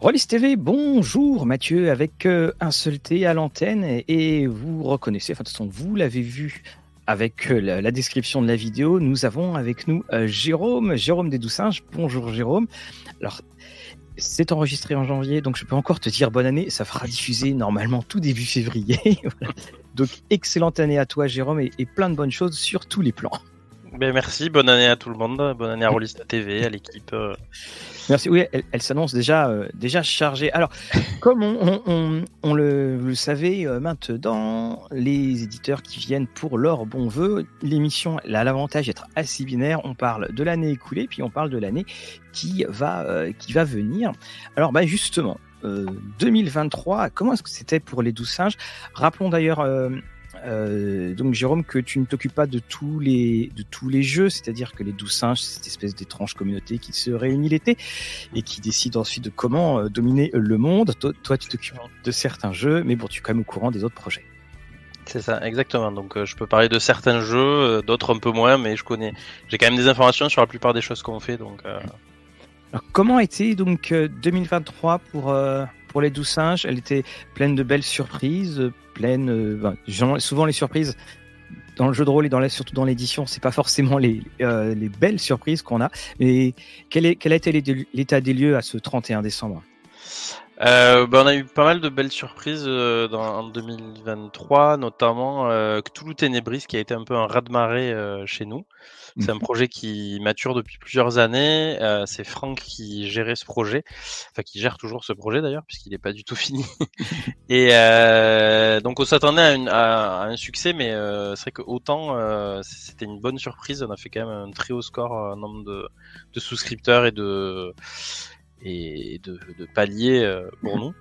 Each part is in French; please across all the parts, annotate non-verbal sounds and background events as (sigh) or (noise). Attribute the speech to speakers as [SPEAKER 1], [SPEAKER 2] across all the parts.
[SPEAKER 1] Rollis TV, bonjour Mathieu, avec un seul T à l'antenne et, vous reconnaissez, enfin de toute façon vous l'avez vu avec euh, la, description de la vidéo, nous avons avec nous euh, Jérôme, Jérôme des Doucinges. Bonjour Jérôme. Alors c'est enregistré en janvier, donc je peux encore te dire bonne année. Ça fera diffuser normalement tout début février. (laughs) Donc excellente année à toi Jérôme et plein de bonnes choses sur tous les plans.
[SPEAKER 2] Ben merci, bonne année à tout le monde, bonne année à Rollista TV, à l'équipe. Euh.
[SPEAKER 1] Merci, oui, elle, s'annonce déjà, euh, déjà chargée. Alors, comme on, le, savait euh, maintenant, les éditeurs qui viennent pour leur bon vœu, l'émission a l'avantage d'être assez binaire. On parle de l'année écoulée, puis on parle de l'année qui va, qui va venir. Alors, bah, justement, 2023, comment est-ce que c'était pour les douze singes? Rappelons d'ailleurs euh, donc Jérôme, que tu ne t'occupes pas de tous les de tous les jeux, c'est-à-dire que les douze singes, c'est cette espèce d'étrange communauté qui se réunit l'été et qui décide ensuite de comment euh, dominer le monde. Toi, tu t'occupes de certains jeux, mais bon, tu es quand même au courant des autres projets.
[SPEAKER 2] C'est ça, exactement. Donc euh, je peux parler de certains jeux, d'autres un peu moins, mais je connais, j'ai quand même des informations sur la plupart des choses qu'on fait. Donc.
[SPEAKER 1] Alors, comment a été donc 2023 pour pour les douze singes Elle était pleine de belles surprises, Euh, souvent les surprises dans le jeu de rôle et dans la, surtout dans l'édition, c'est pas forcément les, euh, les belles surprises qu'on a. Mais quel, est, quel a été l'état des lieux à ce 31 décembre?
[SPEAKER 2] Euh, ben on a eu pas mal de belles surprises euh, en 2023, notamment Cthulhu Ténébris qui a été un peu un raz-de-marée chez nous. C'est un projet qui mature depuis plusieurs années. Euh, c'est Franck qui gérait ce projet, enfin qui gère toujours ce projet d'ailleurs, puisqu'il n'est pas du tout (laughs) fini. Et euh, donc on s'attendait à, à, un succès, mais euh, c'est vrai que autant c'était une bonne surprise. On a fait quand même un très haut score en nombre de, de souscripteurs et de et de, de paliers pour mhm. nous.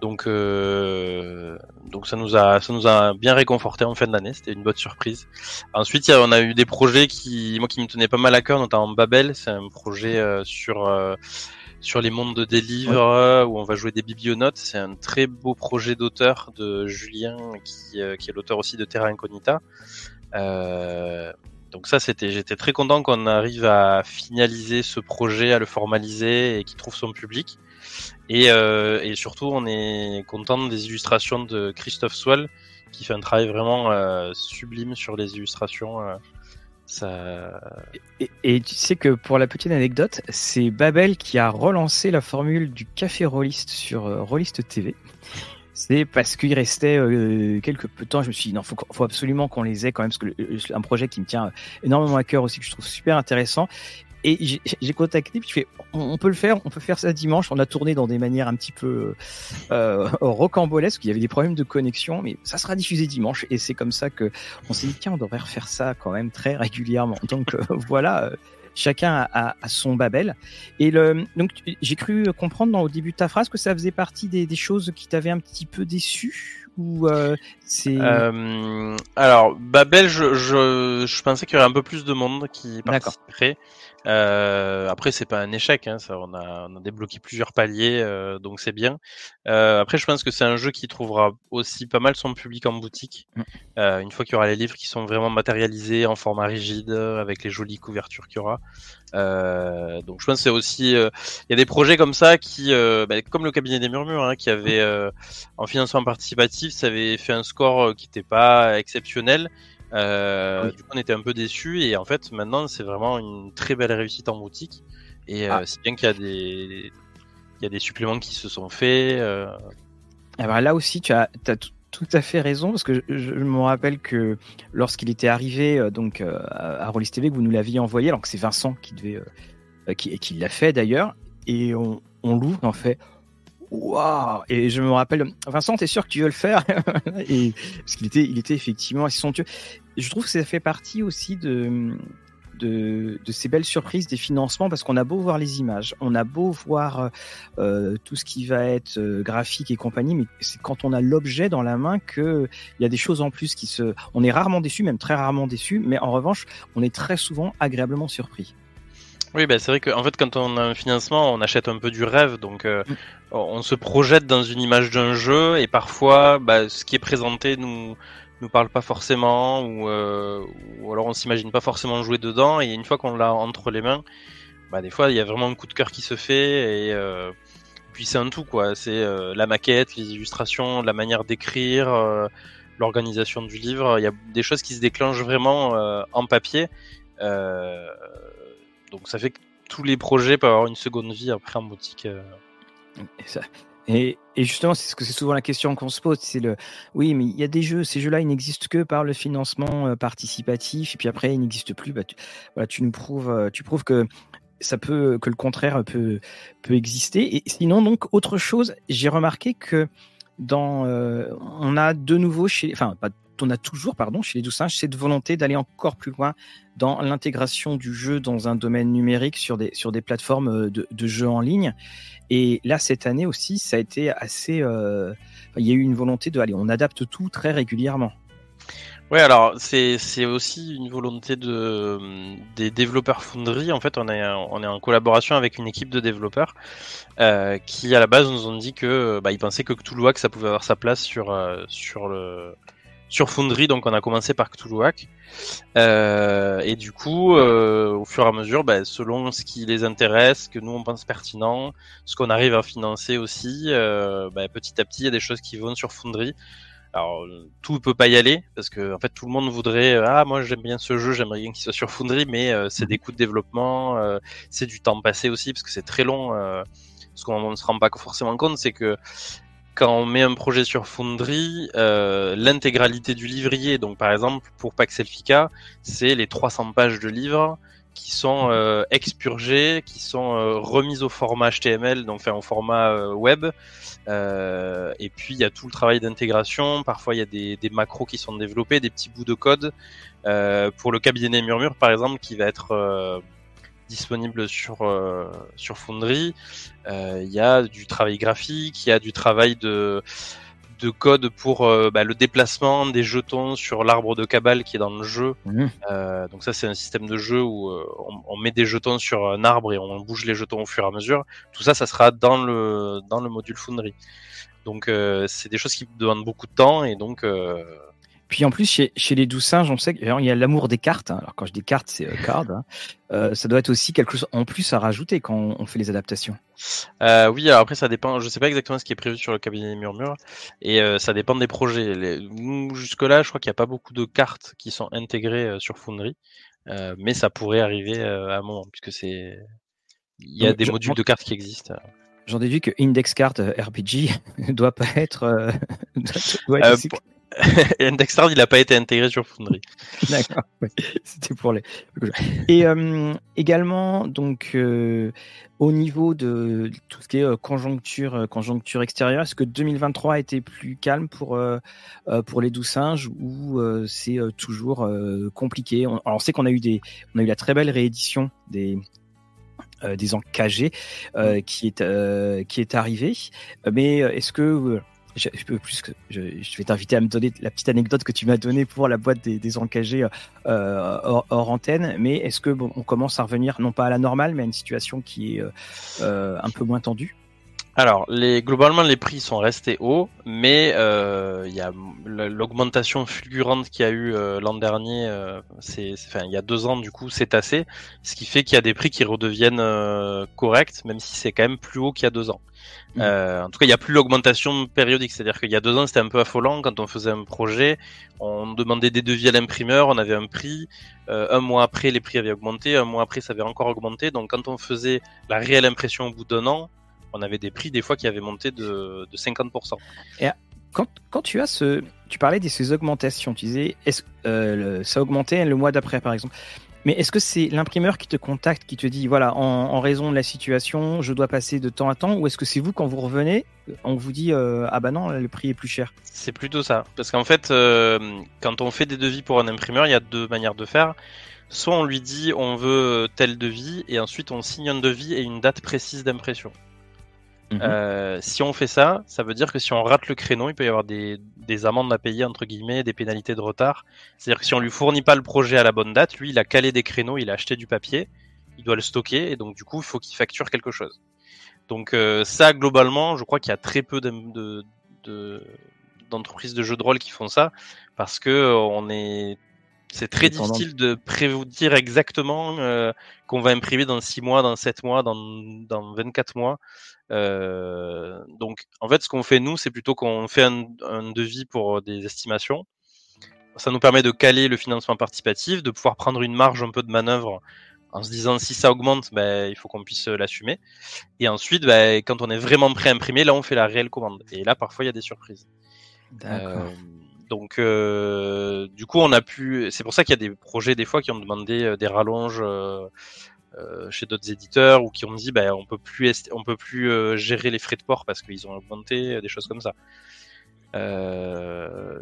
[SPEAKER 2] Donc, euh, donc ça nous a, ça nous a bien réconforté en fin d'année. C'était une bonne surprise. Ensuite, on a eu des projets qui, moi, qui me tenaient pas mal à cœur, notamment Babel. C'est un projet euh, sur euh, sur les mondes des livres où on va jouer des biblionautes. C'est un très beau projet d'auteur de Julien, qui, qui est l'auteur aussi de Terra Incognita. donc ça, c'était, j'étais très content qu'on arrive à finaliser ce projet, à le formaliser et qu'il trouve son public. Et, euh, et, surtout, on est content des illustrations de Christophe Swell, qui fait un travail vraiment euh, sublime sur les illustrations. Euh, ça...
[SPEAKER 1] Et, tu sais que pour la petite anecdote, c'est Babel qui a relancé la formule du café rolliste sur Rollist TV. C'est parce qu'il restait quelques peu temps. Je me suis dit, non, faut, faut absolument qu'on les ait quand même, parce que c'est un projet qui me tient énormément à cœur aussi, que je trouve super intéressant. Et j'ai contacté, puis je fais, on, peut le faire, on peut faire ça dimanche. On a tourné dans des manières un petit peu euh, rocambolesques, il y avait des problèmes de connexion, mais ça sera diffusé dimanche. Et c'est comme ça que on s'est dit, tiens, on devrait refaire ça quand même très régulièrement. Donc euh, (laughs) voilà, euh, chacun a, a, son Babel. Et le, donc j'ai cru comprendre dans, au début de ta phrase que ça faisait partie des, des choses qui t'avaient un petit peu déçu ou euh, c'est
[SPEAKER 2] euh, alors Babel je, je, je pensais qu'il y aurait un peu plus de monde qui participerait euh, après, c'est pas un échec, hein, ça, on, a, on a débloqué plusieurs paliers, euh, donc c'est bien. Euh, après, je pense que c'est un jeu qui trouvera aussi pas mal son public en boutique. Mm. Euh, une fois qu'il y aura les livres qui sont vraiment matérialisés en format rigide, avec les jolies couvertures qu'il y aura. Euh, donc, je pense que c'est aussi, il y a des projets comme ça qui, bah, comme le cabinet des murmures, hein, qui avait en financement participatif, ça avait fait un score qui n'était pas exceptionnel euh, Du coup, on était un peu déçus et en fait, maintenant, c'est vraiment une très belle réussite en boutique. Et euh, ah. c'est bien qu'il y a des il y a des suppléments qui se sont faits. Euh...
[SPEAKER 1] Eh ben, là aussi, tu as, as tout à fait raison parce que je, me rappelle que lorsqu'il était arrivé donc à Rollis TV, que vous nous l'aviez envoyé, alors que c'est Vincent qui devait qui, qui l'a fait d'ailleurs, et on, on l'ouvre en fait waouh Et je me rappelle, Vincent, t'es sûr que tu veux le faire? (laughs) Et, Parce qu'il était, il était effectivement assez somptueux. je trouve que ça fait partie aussi de, de, de, ces belles surprises des financements parce qu'on a beau voir les images, on a beau voir euh, tout ce qui va être euh, graphique et compagnie, mais c'est quand on a l'objet dans la main que il y a des choses en plus qui se. On est rarement déçu, même très rarement déçu, mais en revanche, on est très souvent agréablement surpris.
[SPEAKER 2] Oui, bah, c'est vrai qu'en fait, quand on a un financement, on achète un peu du rêve, donc euh, on se projette dans une image d'un jeu, et parfois, bah, ce qui est présenté nous nous parle pas forcément, ou, euh, ou alors on s'imagine pas forcément jouer dedans, et une fois qu'on l'a entre les mains, bah, des fois, il y a vraiment un coup de cœur qui se fait, et euh, puis c'est un tout quoi. C'est la maquette, les illustrations, la manière d'écrire, l'organisation du livre. Il y a des choses qui se déclenchent vraiment en papier. Donc ça fait que tous les projets peuvent avoir une seconde vie après en boutique.
[SPEAKER 1] Et, ça, et, justement, c'est ce que c'est souvent la question qu'on se pose. C'est le, oui, mais il y a des jeux, ces jeux-là, ils n'existent que par le financement participatif, et puis après, ils n'existent plus. Bah, tu, voilà, tu nous prouves, tu prouves que ça peut, que le contraire peut, peut exister. Et sinon, donc, autre chose, j'ai remarqué que dans, euh, on a de nouveau chez, enfin, pas, on a toujours, pardon, chez les Doux Singes, cette volonté d'aller encore plus loin dans l'intégration du jeu dans un domaine numérique sur des, sur des plateformes euh, de, de jeux en ligne. Et là, cette année aussi, ça a été assez, euh, il y a eu une volonté de, aller, on adapte tout très régulièrement.
[SPEAKER 2] Ouais, alors c'est aussi une volonté de des développeurs Foundry. En fait, on est on est en collaboration avec une équipe de développeurs euh, qui à la base nous ont dit que bah, pensaient que Cthulhuac ça pouvait avoir sa place sur sur le sur Foundry. Donc on a commencé par Cthulhuac euh, et du coup euh, au fur et à mesure, bah, selon ce qui les intéresse, ce que nous on pense pertinent, ce qu'on arrive à financer aussi, euh, bah, petit à petit il y a des choses qui vont sur Foundry. Alors tout peut pas y aller parce que en fait tout le monde voudrait euh, ah moi j'aime bien ce jeu j'aimerais bien qu'il soit sur Foundry mais euh, c'est mhm. des coûts de développement euh, c'est du temps passé aussi parce que c'est très long ce qu'on ne se rend pas forcément compte c'est que quand on met un projet sur Foundry l'intégralité du livrier donc par exemple pour Pax Elfica c'est les 300 pages de livres qui sont mhm. expurgées qui sont remises au format HTML donc enfin au format web euh, et puis il y a tout le travail d'intégration. Parfois il y a des, des, macros qui sont développés, des petits bouts de code. Euh, pour le cabinet Murmure par exemple, qui va être euh, disponible sur euh, sur Foundry, euh, il y a du travail graphique, il y a du travail de de code pour euh, bah, le déplacement des jetons sur l'arbre de cabale qui est dans le jeu. Mhm. Euh, donc ça c'est un système de jeu où euh, on, on, met des jetons sur un arbre et on bouge les jetons au fur et à mesure. Tout ça, ça sera dans le dans le module Foundry. Donc euh, c'est des choses qui demandent beaucoup de temps et donc
[SPEAKER 1] puis en plus, chez, chez les doux singes, on sait qu'il y a l'amour des cartes. Hein. Alors quand je dis cartes, c'est euh, (laughs) card. Hein. Euh, ça doit être aussi quelque chose en plus à rajouter quand on, fait les adaptations.
[SPEAKER 2] Euh, oui, alors après ça dépend. Je sais pas exactement ce qui est prévu sur le cabinet Murmure et euh, ça dépend des projets. Jusque là, je crois qu'il n'y a pas beaucoup de cartes qui sont intégrées sur Foundry, mais ça pourrait arriver à un moment puisque c'est il y a des modules de cartes qui existent.
[SPEAKER 1] J'en déduis que Index Card RPG ne (laughs) doit pas être. (laughs) doit être (laughs)
[SPEAKER 2] et Indexcard, il n'a pas été intégré sur Foundry. (laughs)
[SPEAKER 1] D'accord, (laughs) c'était pour les. Et euh, également, donc, euh, au niveau de tout ce qui est euh, conjoncture, conjoncture extérieure, est-ce que 2023 a été plus calme pour, pour les doux singes ou c'est toujours compliqué? Alors, on sait qu'on a eu des, on a eu la très belle réédition des, des encagés mm. qui est qui est arrivée. Mais est-ce que je, vais t'inviter à me donner la petite anecdote que tu m'as donnée pour la boîte des, des encagés euh, hors, antenne. Mais est-ce que on commence à revenir non pas à la normale, mais à une situation qui est euh, euh un peu moins tendue?
[SPEAKER 2] Alors, les, globalement, les prix sont restés hauts, mais il y a l'augmentation fulgurante qu'il y a eu l'an dernier, c'est, il y a deux ans du coup, c'est assez, ce qui fait qu'il y a des prix qui redeviennent corrects, même si c'est quand même plus haut qu'il y a deux ans. Mmh. en tout cas, il n'y a plus l'augmentation périodique, c'est-à-dire qu'il y a deux ans, c'était un peu affolant quand on faisait un projet, on demandait des devis à l'imprimeur, on avait un prix, un mois après, les prix avaient augmenté, un mois après, ça avait encore augmenté, donc quand on faisait la réelle impression au bout d'un an, on avait des prix des fois qui avaient monté de, 50%.
[SPEAKER 1] Et quand, quand, tu as ce, tu parlais de ces augmentations, tu disais, est-ce, euh, ça augmentait le mois d'après par exemple. Mais est-ce que c'est l'imprimeur qui te contacte, qui te dit, voilà, en, raison de la situation, je dois passer de temps à temps, ou est-ce que c'est vous quand vous revenez, on vous dit, euh, ah bah non, le prix est plus cher?
[SPEAKER 2] C'est plutôt ça, parce qu'en fait, euh, quand on fait des devis pour un imprimeur, il y a deux manières de faire. Soit on lui dit, on veut tel devis, et ensuite on signe un devis et une date précise d'impression. Mhm. Euh, si on fait ça, ça veut dire que si on rate le créneau, il peut y avoir des, des amendes à payer, entre guillemets, des pénalités de retard. C'est-à-dire que si on lui fournit pas le projet à la bonne date, lui, il a calé des créneaux, il a acheté du papier, il doit le stocker, et donc du coup, il faut qu'il facture quelque chose. Donc euh, ça, globalement, je crois qu'il y a très peu de, de, d'entreprises de jeux de rôle qui font ça, parce que euh, on est C'est très difficile de prédire exactement qu'on va imprimer dans 6 mois, dans 7 mois, dans, dans 24 mois. Donc, en fait, ce qu'on fait, nous, c'est plutôt qu'on fait un, un, devis pour des estimations. Ça nous permet de caler le financement participatif, de pouvoir prendre une marge un peu de manœuvre en se disant si ça augmente, ben, il faut qu'on puisse l'assumer. Et ensuite, ben, quand on est vraiment prêt à imprimer, là, on fait la réelle commande. Et là, parfois, il y a des surprises. Euh, donc, euh, du coup, on a pu. C'est pour ça qu'il y a des projets des fois qui ont demandé euh, des rallonges euh, euh, chez d'autres éditeurs ou qui ont dit, ben, on peut plus, on peut plus gérer les frais de port parce qu'ils ont augmenté, des choses comme ça.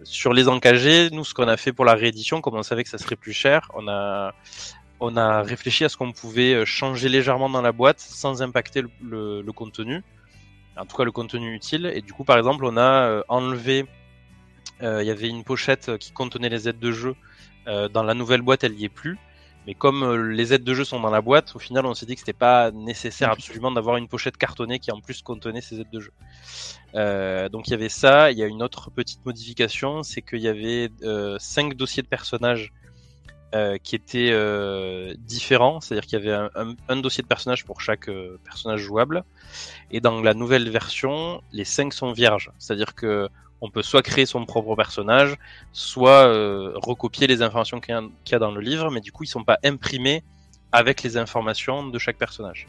[SPEAKER 2] sur les encagés, nous, ce qu'on a fait pour la réédition, comme on savait que ça serait plus cher, on a on a réfléchi à ce qu'on pouvait changer légèrement dans la boîte sans impacter le, contenu, en tout cas le contenu utile. Et du coup, par exemple, on a enlevé euh, il y avait une pochette qui contenait les aides de jeu. Euh, dans la nouvelle boîte, elle y est plus. Mais comme euh, les aides de jeu sont dans la boîte, au final, on s'est dit que c'était pas nécessaire absolument d'avoir une pochette cartonnée qui en plus contenait ces aides de jeu. Euh, donc il y avait ça. Il y a une autre petite modification, c'est qu'il y avait euh, cinq dossiers de personnages euh, qui étaient différents. C'est-à-dire qu'il y avait un, un, un, dossier de personnage pour chaque personnage jouable. Et dans la nouvelle version, les cinq sont vierges. C'est-à-dire que on peut soit créer son propre personnage, soit euh, recopier les informations qu'il y, a dans le livre, mais du coup ils sont pas imprimés avec les informations de chaque personnage.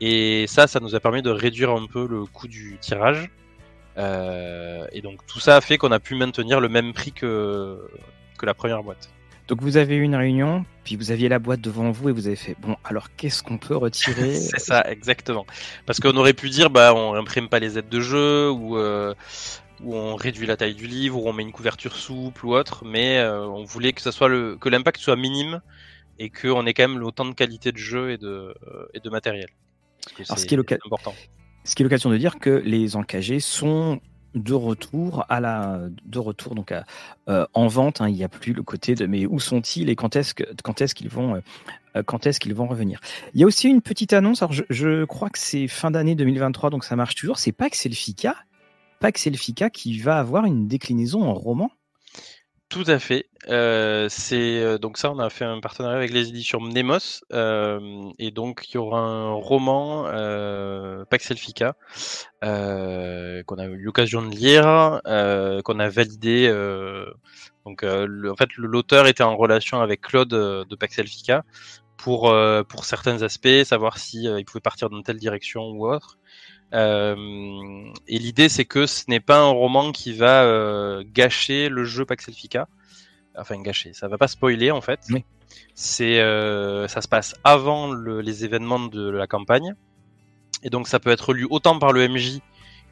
[SPEAKER 2] Et ça, ça nous a permis de réduire un peu le coût du tirage. Euh, et donc tout ça a fait qu'on a pu maintenir le même prix que, que la première boîte.
[SPEAKER 1] Donc vous avez eu une réunion, puis vous aviez la boîte devant vous et vous avez fait bon alors qu'est-ce qu'on peut retirer (laughs)
[SPEAKER 2] C'est ça exactement. Parce qu'on aurait pu dire bah on imprime pas les aides de jeu ou euh, où on réduit la taille du livre, où on met une couverture souple ou autre, mais euh, on voulait que ça soit le, que l'impact soit minime et qu'on ait quand même autant de qualité de jeu et de, euh, et de matériel.
[SPEAKER 1] Alors, ce qui est important. Ce qui est l'occasion de dire que les encagés sont de retour à la de retour donc à, euh, en vente. Hein, il n'y a plus le côté de mais où sont-ils et quand est-ce que quand est-ce qu'ils vont euh, quand est-ce qu'ils vont revenir? Il y a aussi une petite annonce. Alors je, je crois que c'est fin d'année 2023 donc ça marche toujours. C'est pas que c'est le FICA, Pax Elfica qui va avoir une déclinaison en roman.
[SPEAKER 2] Tout à fait. Euh, c'est euh, donc ça, on a fait un partenariat avec les éditions Mnemos, euh, et donc il y aura un roman Pax Elfica qu'on a eu l'occasion de lire, qu'on a validé. donc, en fait, l'auteur était en relation avec Claude de Pax Elfica pour pour certains aspects, savoir si il pouvait partir dans telle direction ou autre. Euh, et l'idée, c'est que ce n'est pas un roman qui va euh, gâcher le jeu Paxelfica. Enfin, gâcher, ça va pas spoiler en fait. C'est, euh, ça se passe avant le, les événements de la campagne, et donc ça peut être lu autant par le MJ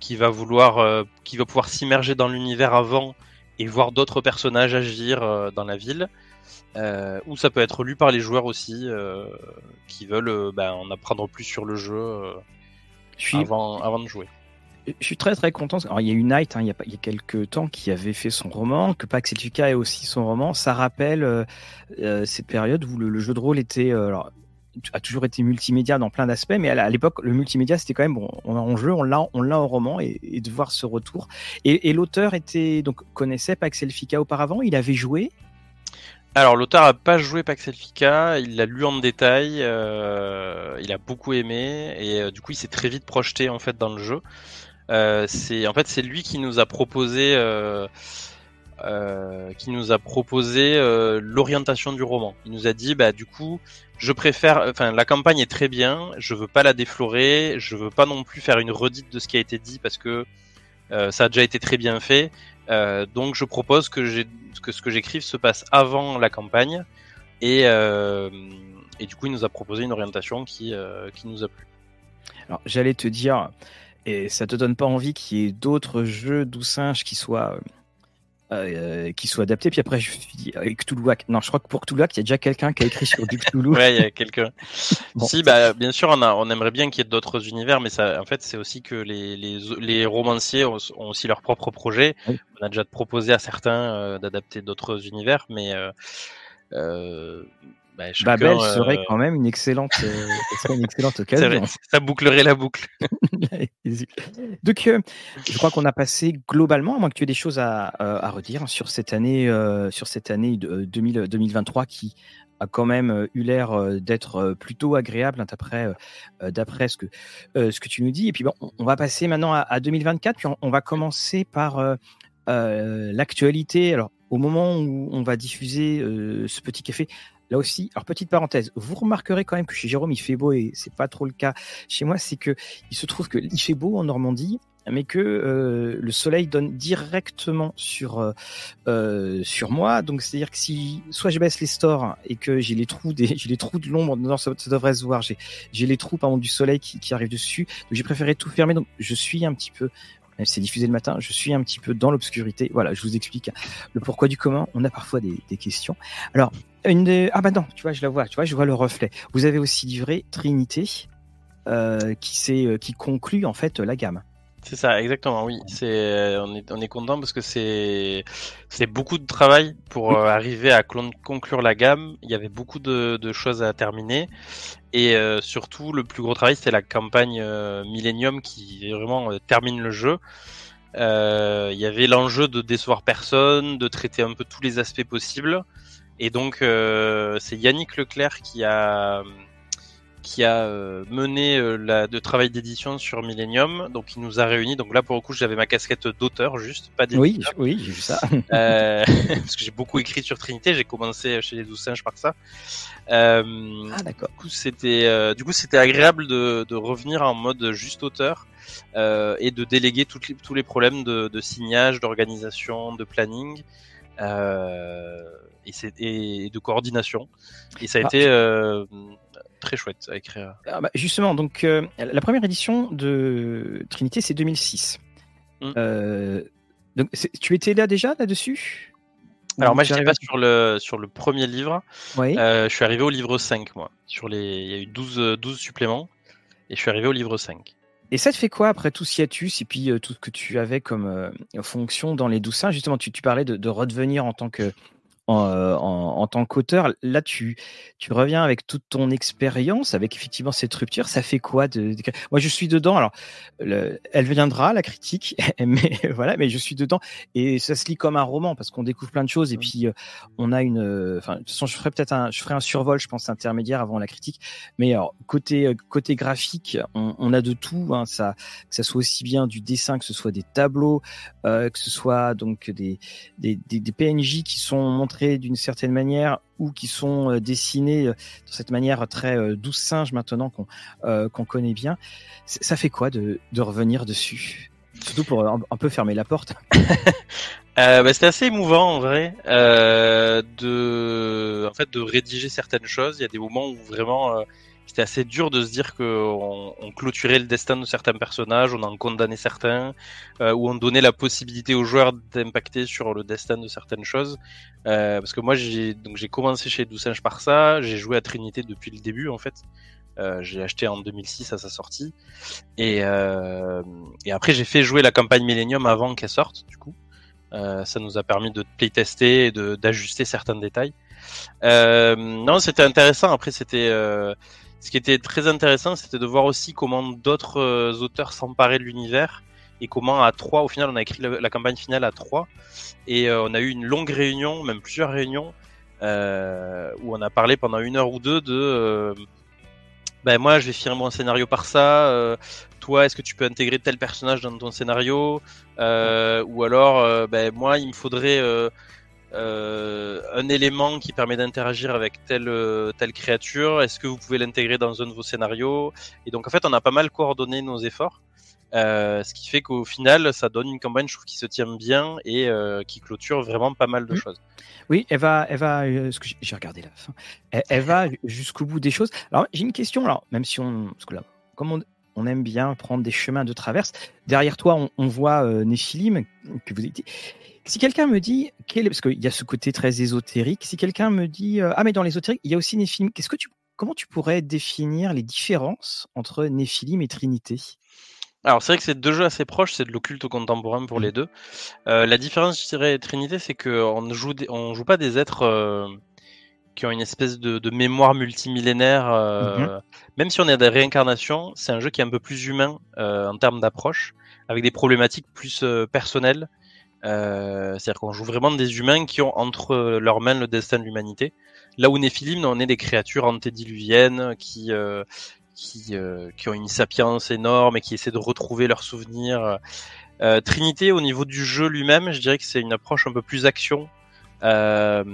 [SPEAKER 2] qui va vouloir, qui va pouvoir s'immerger dans l'univers avant et voir d'autres personnages agir dans la ville, ou ça peut être lu par les joueurs aussi qui veulent ben, en apprendre plus sur le jeu avant, avant de jouer.
[SPEAKER 1] Je suis très très content. Alors, il y a eu Night, hein, il, y a, il y a quelques temps, qui avait fait son roman, que Pax Elfica ait aussi son roman. Ça rappelle euh, euh, ces périodes où le, jeu de rôle était, euh, alors, a toujours été multimédia dans plein d'aspects, mais à, l'époque, le multimédia, c'était quand même, bon, on a en jeu, on l'a, on l'a en roman, et, et, de voir ce retour. Et, et l'auteur était, donc, connaissait Pax Elfica auparavant, il avait joué,
[SPEAKER 2] alors l'auteur a pas joué Pax Elfica, il l'a lu en détail, euh, il a beaucoup aimé et euh, du coup il s'est très vite projeté en fait dans le jeu. Euh, c'est en fait c'est lui qui nous a proposé qui nous a proposé l'orientation du roman. Il nous a dit bah du coup je préfère, enfin la campagne est très bien, je veux pas la déflorer, je veux pas non plus faire une redite de ce qui a été dit parce que ça a déjà été très bien fait. Euh, donc je propose que, que ce que j'écrive se passe avant la campagne et, euh, et, du coup il nous a proposé une orientation qui, euh, qui nous a plu.
[SPEAKER 1] Alors j'allais te dire, et ça te donne pas envie qu'il y ait d'autres jeux doux singes qui soient euh, qui soit adapté. Puis après, je dit, avec Cthulhuac. Non, je crois que pour Cthulhuac, il y a déjà quelqu'un qui a écrit sur du Cthulhu.
[SPEAKER 2] ouais, il y a quelqu'un. (laughs) bon. Si, bah, bien sûr, on, a, on aimerait bien qu'il y ait d'autres univers, mais ça, en fait, c'est aussi que les, les, les romanciers ont, ont, aussi leur propre projet. Oui. A déjà proposé à certains euh, d'adapter d'autres univers, mais euh, euh
[SPEAKER 1] bah, Babel serait quand même une excellente, une excellente (laughs) occasion.
[SPEAKER 2] ça bouclerait la boucle. (laughs)
[SPEAKER 1] Donc, je crois qu'on a passé globalement, à moins que tu aies des choses à, à redire sur cette année, sur cette année de 2023 qui a quand même eu l'air d'être plutôt agréable hein, d'après d'après ce que ce que tu nous dis. Et puis bon, on va passer maintenant à, 2024. Puis on, va commencer par l'actualité. Alors au moment où on va diffuser ce petit café, là aussi, alors petite parenthèse, vous remarquerez quand même que chez Jérôme il fait beau et c'est pas trop le cas chez moi, c'est que il se trouve que il fait beau en Normandie, mais que euh, le soleil donne directement sur euh, euh, sur moi. Donc c'est à dire que si soit je baisse les stores et que j'ai les trous des (laughs) j'ai les trous de l'ombre, non ça, devrait se voir. J'ai j'ai les trous par du soleil qui, qui arrive dessus. Donc j'ai préféré tout fermer. Donc je suis un petit peu c'est diffusé le matin, je suis un petit peu dans l'obscurité. Voilà, je vous explique le pourquoi du comment. On a parfois des, des questions. Alors, une ah bah non, tu vois, je la vois, tu vois, je vois le reflet. Vous avez aussi livré Trinité, euh, qui c'est qui conclut en fait la gamme.
[SPEAKER 2] C'est ça, exactement, oui. C'est, on, est, on est content parce que c'est, c'est beaucoup de travail pour euh, arriver à conclure la gamme. Il y avait beaucoup de, de choses à terminer. Et euh, surtout, le plus gros travail, c'est la campagne euh, Millennium qui vraiment termine le jeu. il y avait l'enjeu de décevoir personne, de traiter un peu tous les aspects possibles. Et donc, c'est Yannick Leclerc qui a qui a euh, mené euh, la, de travail d'édition sur Millennium. Donc, il nous a réunis. Donc là, pour le coup, j'avais ma casquette d'auteur, juste, pas d'éditeur.
[SPEAKER 1] Oui, oui, j'ai vu ça.
[SPEAKER 2] Euh, (laughs) parce que j'ai beaucoup écrit sur Trinité. J'ai commencé chez les Douze Singes par ça. ah, d'accord. Du coup, c'était, du coup, c'était agréable de, de, revenir en mode juste auteur. et de déléguer tous les problèmes de, de signage, d'organisation, de planning. et, et, de coordination. Et ça a ah. été très chouette à écrire.
[SPEAKER 1] Ah bah, justement, donc euh, la première édition de Trinité, c'est 2006. Mm. Euh, donc, tu étais là déjà là-dessus?
[SPEAKER 2] Alors moi, je pas sur le, sur le premier livre. Euh, je suis arrivé au livre 5, moi. Sur les... Il y a eu 12, 12 suppléments. Et je suis arrivé au livre 5.
[SPEAKER 1] Et ça te fait quoi après tout hiatus et puis tout ce que tu avais comme fonction dans les 12 saints Justement, tu, tu parlais de, de, redevenir en tant que, euh, en, en, tant qu'auteur, là, tu, tu reviens avec toute ton expérience, avec effectivement cette rupture. Ça fait quoi de, Moi, je suis dedans. Alors, elle viendra, la critique, (laughs) mais voilà, mais je suis dedans. Et ça se lit comme un roman parce qu'on découvre plein de choses. Et puis, euh, on a une. Euh, enfin, de toute façon, je ferai peut-être un, je ferai un survol, je pense, intermédiaire avant la critique. Mais alors, côté, côté graphique, on, on a de tout. Hein, ça, que ça soit aussi bien du dessin, que ce soit des tableaux, euh, que ce soit donc des, des, des, des PNJ qui sont montrés d'une certaine manière ou qui sont euh, dessinés euh, de cette manière très euh, douce singe maintenant qu'on connaît bien. Ça fait quoi de, de revenir dessus? Surtout pour un, peu fermer la porte. (laughs)
[SPEAKER 2] euh, bah, C'était assez émouvant en vrai de, en fait, de rédiger certaines choses. Il y a des moments où vraiment c'était assez dur de se dire qu'on on clôturait le destin de certains personnages, on en condamnait certains, euh, ou on donnait la possibilité aux joueurs d'impacter sur le destin de certaines choses. Euh, parce que moi, j'ai donc j'ai commencé chez Doucinge par ça, j'ai joué à Trinité depuis le début en fait. Euh, j'ai acheté en 2006 à sa sortie, et, euh, et après j'ai fait jouer la campagne Millennium avant qu'elle sorte. Du coup, euh, ça nous a permis de playtester et d'ajuster certains détails. non, c'était intéressant. Après, c'était ce qui était très intéressant, c'était de voir aussi comment d'autres euh, auteurs s'emparaient de l'univers et comment à trois, au final, on a écrit la, campagne finale à trois et euh, on a eu une longue réunion, même plusieurs réunions, euh, où on a parlé pendant une heure ou deux de ben moi je vais finir mon scénario par ça, toi est-ce que tu peux intégrer tel personnage dans ton scénario, ou alors ben moi il me faudrait euh, un élément qui permet d'interagir avec telle euh, telle créature. Est-ce que vous pouvez l'intégrer dans un de vos scénarios Et donc en fait, on a pas mal coordonné nos efforts, euh, ce qui fait qu'au final, ça donne une campagne, je trouve, qui se tient bien et qui clôture vraiment pas mal de choses.
[SPEAKER 1] Oui, elle va, elle va. que j'ai regardé la fin. Elle, va jusqu'au bout des choses. Alors j'ai une question. Alors même si on, parce que là, comme on, on aime bien prendre des chemins de traverse. Derrière toi, on, on voit euh, Néphilim, que vous avez si quelqu'un me dit, parce qu'il y a ce côté très ésotérique, si quelqu'un me dit, euh, ah mais dans l'ésotérique, il y a aussi Néphilim, qu'est-ce que tu, comment tu pourrais définir les différences entre Néphilim et Trinité?
[SPEAKER 2] Alors c'est vrai que c'est deux jeux assez proches, c'est de l'occulte contemporain pour mmh. les deux. Euh, la différence, je dirais, Trinité, c'est qu'on ne joue, on joue pas des êtres qui ont une espèce de, de mémoire multimillénaire. Euh, Même si on est des réincarnations, c'est un jeu qui est un peu plus humain euh, en termes d'approche, avec des problématiques plus euh, personnelles. Euh, C'est-à-dire qu'on joue vraiment des humains qui ont entre leurs mains le destin de l'humanité. Là où Néphilim, on est des créatures antédiluviennes qui, euh, qui, euh, qui ont une sapience énorme et qui essaient de retrouver leurs souvenirs. Trinité, au niveau du jeu lui-même, je dirais que c'est une approche un peu plus action, un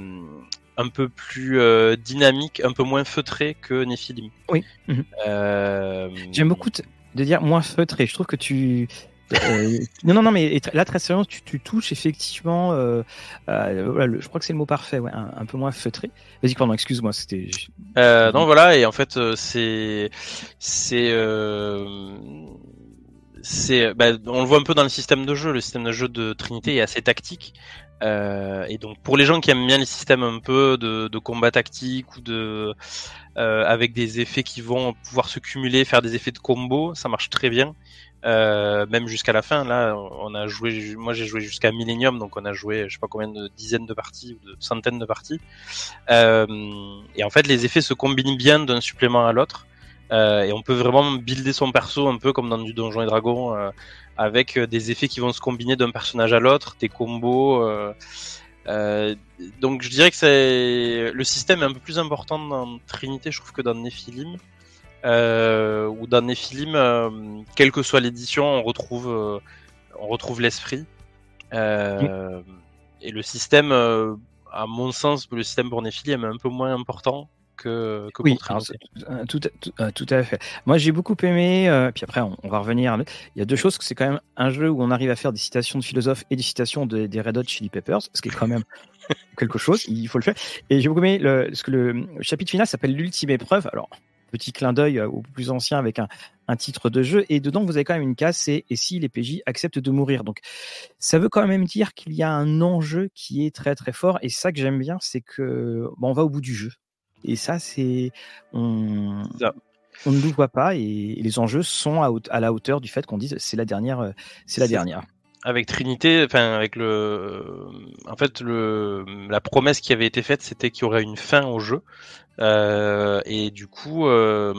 [SPEAKER 2] peu plus dynamique, un peu moins feutré que Néphilim.
[SPEAKER 1] Oui. J'aime beaucoup de dire moins feutré. Je trouve que tu. Euh, non, non, non, mais là, très sérieusement, tu, tu touches effectivement. Euh, voilà, le- je crois que c'est le mot parfait, ouais, un, un peu moins feutré. Vas-y, pardon, excuse-moi, c'était.
[SPEAKER 2] Euh, non, voilà, et en fait, c'est, c'est, c'est, bah, on le voit un peu dans le système de jeu. Le système de jeu de Trinité est assez tactique, euh, et donc pour les gens qui aiment bien les systèmes un peu de, de combat tactique ou de, euh, avec des effets qui vont pouvoir se cumuler, faire des effets de combo, ça marche très bien. Euh, même jusqu'à la fin, là, on a joué, moi j'ai joué jusqu'à Millennium, donc on a joué, je sais pas combien de dizaines de parties ou de centaines de parties. Euh, et en fait, les effets se combinent bien d'un supplément à l'autre. Euh, et on peut vraiment builder son perso un peu comme dans du Donjon et Dragon, avec des effets qui vont se combiner d'un personnage à l'autre, des combos. donc je dirais que le système est un peu plus important dans Trinité, je trouve, que dans Nephilim. Euh, ou dans Nephilim, euh, quelle que soit l'édition, on retrouve, euh, on retrouve l'esprit. Et le système, à mon sens, le système pour Nephilim est un peu moins important que, que
[SPEAKER 1] Oui, alors, tout, à- tout, tout à fait. Moi, j'ai beaucoup aimé, euh, puis après, on, on va revenir. Il y a deux choses, que c'est quand même un jeu où on arrive à faire des citations de philosophes et des citations de- des Red Hot Chili Peppers, ce qui est quand même (laughs) quelque chose, il faut le faire. Et j'ai beaucoup aimé, le, parce que le chapitre final s'appelle L'ultime épreuve. Alors, petit clin d'œil euh, au plus ancien avec un, un titre de jeu, et dedans, vous avez quand même une case, c'est « Et si les PJ acceptent de mourir ?» Donc, ça veut quand même dire qu'il y a un enjeu qui est très très fort, et ça que j'aime bien, c'est que bon, on va au bout du jeu. Et ça, c'est on, ne nous voit pas et, et les enjeux sont à, la hauteur du fait qu'on dise c'est la dernière, euh, c'est la dernière.
[SPEAKER 2] Avec Trinité, enfin avec le, en fait le, la promesse qui avait été faite, c'était qu'il y aurait une fin au jeu. Euh, et du coup, euh,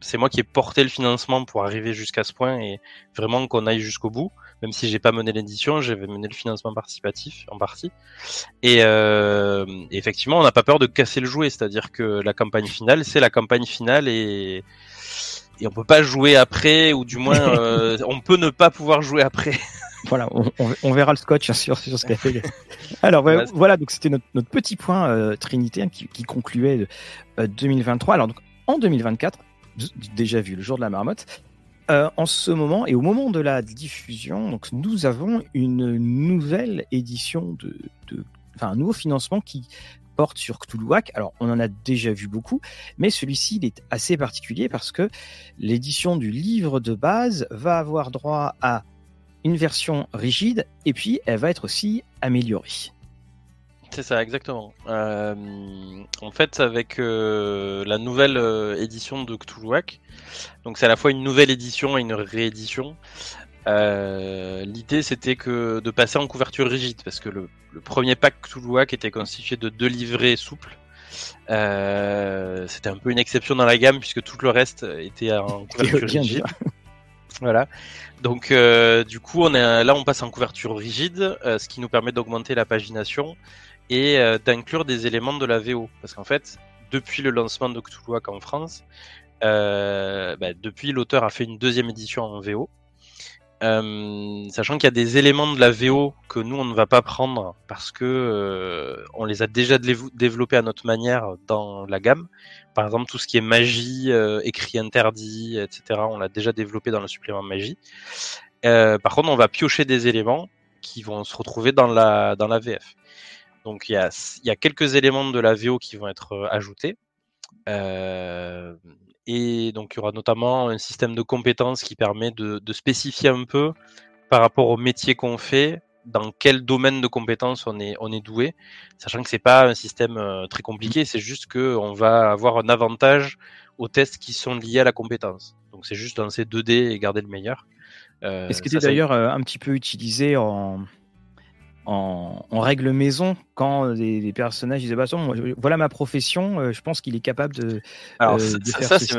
[SPEAKER 2] c'est moi qui ai porté le financement pour arriver jusqu'à ce point et vraiment qu'on aille jusqu'au bout. Même si j'ai pas mené l'édition, j'avais mené le financement participatif en partie. Et euh, effectivement, on n'a pas peur de casser le jouet, c'est-à-dire que la campagne finale, c'est la campagne finale et et on peut pas jouer après, ou du moins, (laughs) euh, on peut ne pas pouvoir jouer après.
[SPEAKER 1] Voilà, on, verra le scotch hein, sur, sur ce qu'a fait. Alors ouais, voilà, donc c'était notre, notre petit point euh, Trinité hein, qui, qui concluait euh, 2023. Alors donc en 2024, d- déjà vu le jour de la marmotte, euh, en ce moment et au moment de la diffusion, donc nous avons une nouvelle édition de, de enfin un nouveau financement qui porte sur Cthulhuac. Alors on en a déjà vu beaucoup, mais celui-ci il est assez particulier parce que l'édition du livre de base va avoir droit à une version rigide et puis elle va être aussi améliorée.
[SPEAKER 2] C'est ça, exactement. Euh, en fait, avec euh, la nouvelle euh, édition de Cthulhuac, donc c'est à la fois une nouvelle édition et une réédition. L'idée, c'était que de passer en couverture rigide, parce que le, le premier pack Cthulhuac était constitué de deux livrets souples. C'était un peu une exception dans la gamme, puisque tout le reste était en (laughs) couverture rigide. Voilà. Donc euh, du coup, on là, on passe en couverture rigide, euh, ce qui nous permet d'augmenter la pagination et euh, d'inclure des éléments de la VO. Parce qu'en fait, depuis le lancement de Cthulhuac en France, bah, depuis l'auteur a fait une deuxième édition en VO. Euh, sachant qu'il y a des éléments de la VO que nous on ne va pas prendre parce que euh, on les a déjà dév- développés à notre manière dans la gamme. Par exemple, tout ce qui est magie, euh, écrit interdit, etc. On l'a déjà développé dans le supplément magie. Par contre, on va piocher des éléments qui vont se retrouver dans la dans la VF. Donc il y a y a quelques éléments de la VO qui vont être ajoutés. Et donc il y aura notamment un système de compétences qui permet de, de spécifier un peu par rapport au métier qu'on fait, dans quel domaine de compétences on est, on est doué, sachant que c'est pas un système euh, très compliqué, c'est juste que on va avoir un avantage aux tests qui sont liés à la compétence. Donc c'est juste lancer 2D et garder le meilleur. Euh,
[SPEAKER 1] Et ce qui
[SPEAKER 2] ça,
[SPEAKER 1] était
[SPEAKER 2] ça-
[SPEAKER 1] d'ailleurs euh, un petit peu utilisé en, en, règle maison quand des, personnages disent bah, voilà ma profession, je pense qu'il est capable de,
[SPEAKER 2] Alors, faire ça, ceci,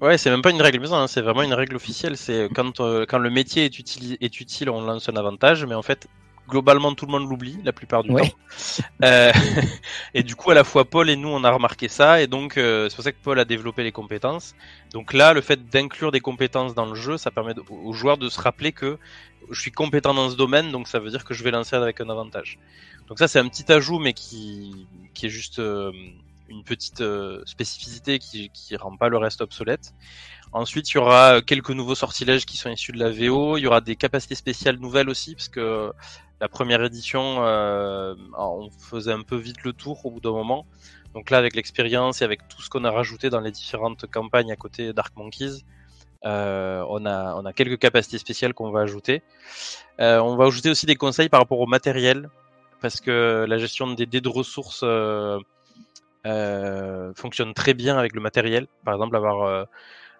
[SPEAKER 2] Ouais, c'est même pas une règle maison, hein, c'est vraiment une règle officielle. C'est quand, quand le métier est, utile, est utile, on lance un avantage, mais en fait, globalement tout le monde l'oublie la plupart du temps. Euh, (laughs) et du coup, à la fois Paul et nous, on a remarqué ça, et donc euh, c'est pour ça que Paul a développé les compétences. Donc là, le fait d'inclure des compétences dans le jeu, ça permet aux joueurs de se rappeler que je suis compétent dans ce domaine, donc ça veut dire que je vais lancer avec un avantage. Donc ça, c'est un petit ajout, mais qui, qui est juste euh, une petite spécificité qui, qui rend pas le reste obsolète. Ensuite, il y aura quelques nouveaux sortilèges qui sont issus de la VO. Il y aura des capacités spéciales nouvelles aussi, parce que la première édition, euh, on faisait un peu vite le tour au bout d'un moment. Donc là, avec l'expérience et avec tout ce qu'on a rajouté dans les différentes campagnes à côté Dark Monkeys, euh, on, a, on a quelques capacités spéciales qu'on va ajouter. Euh, on va ajouter aussi des conseils par rapport au matériel, parce que la gestion des dés de ressources fonctionne très bien avec le matériel. Par exemple, avoir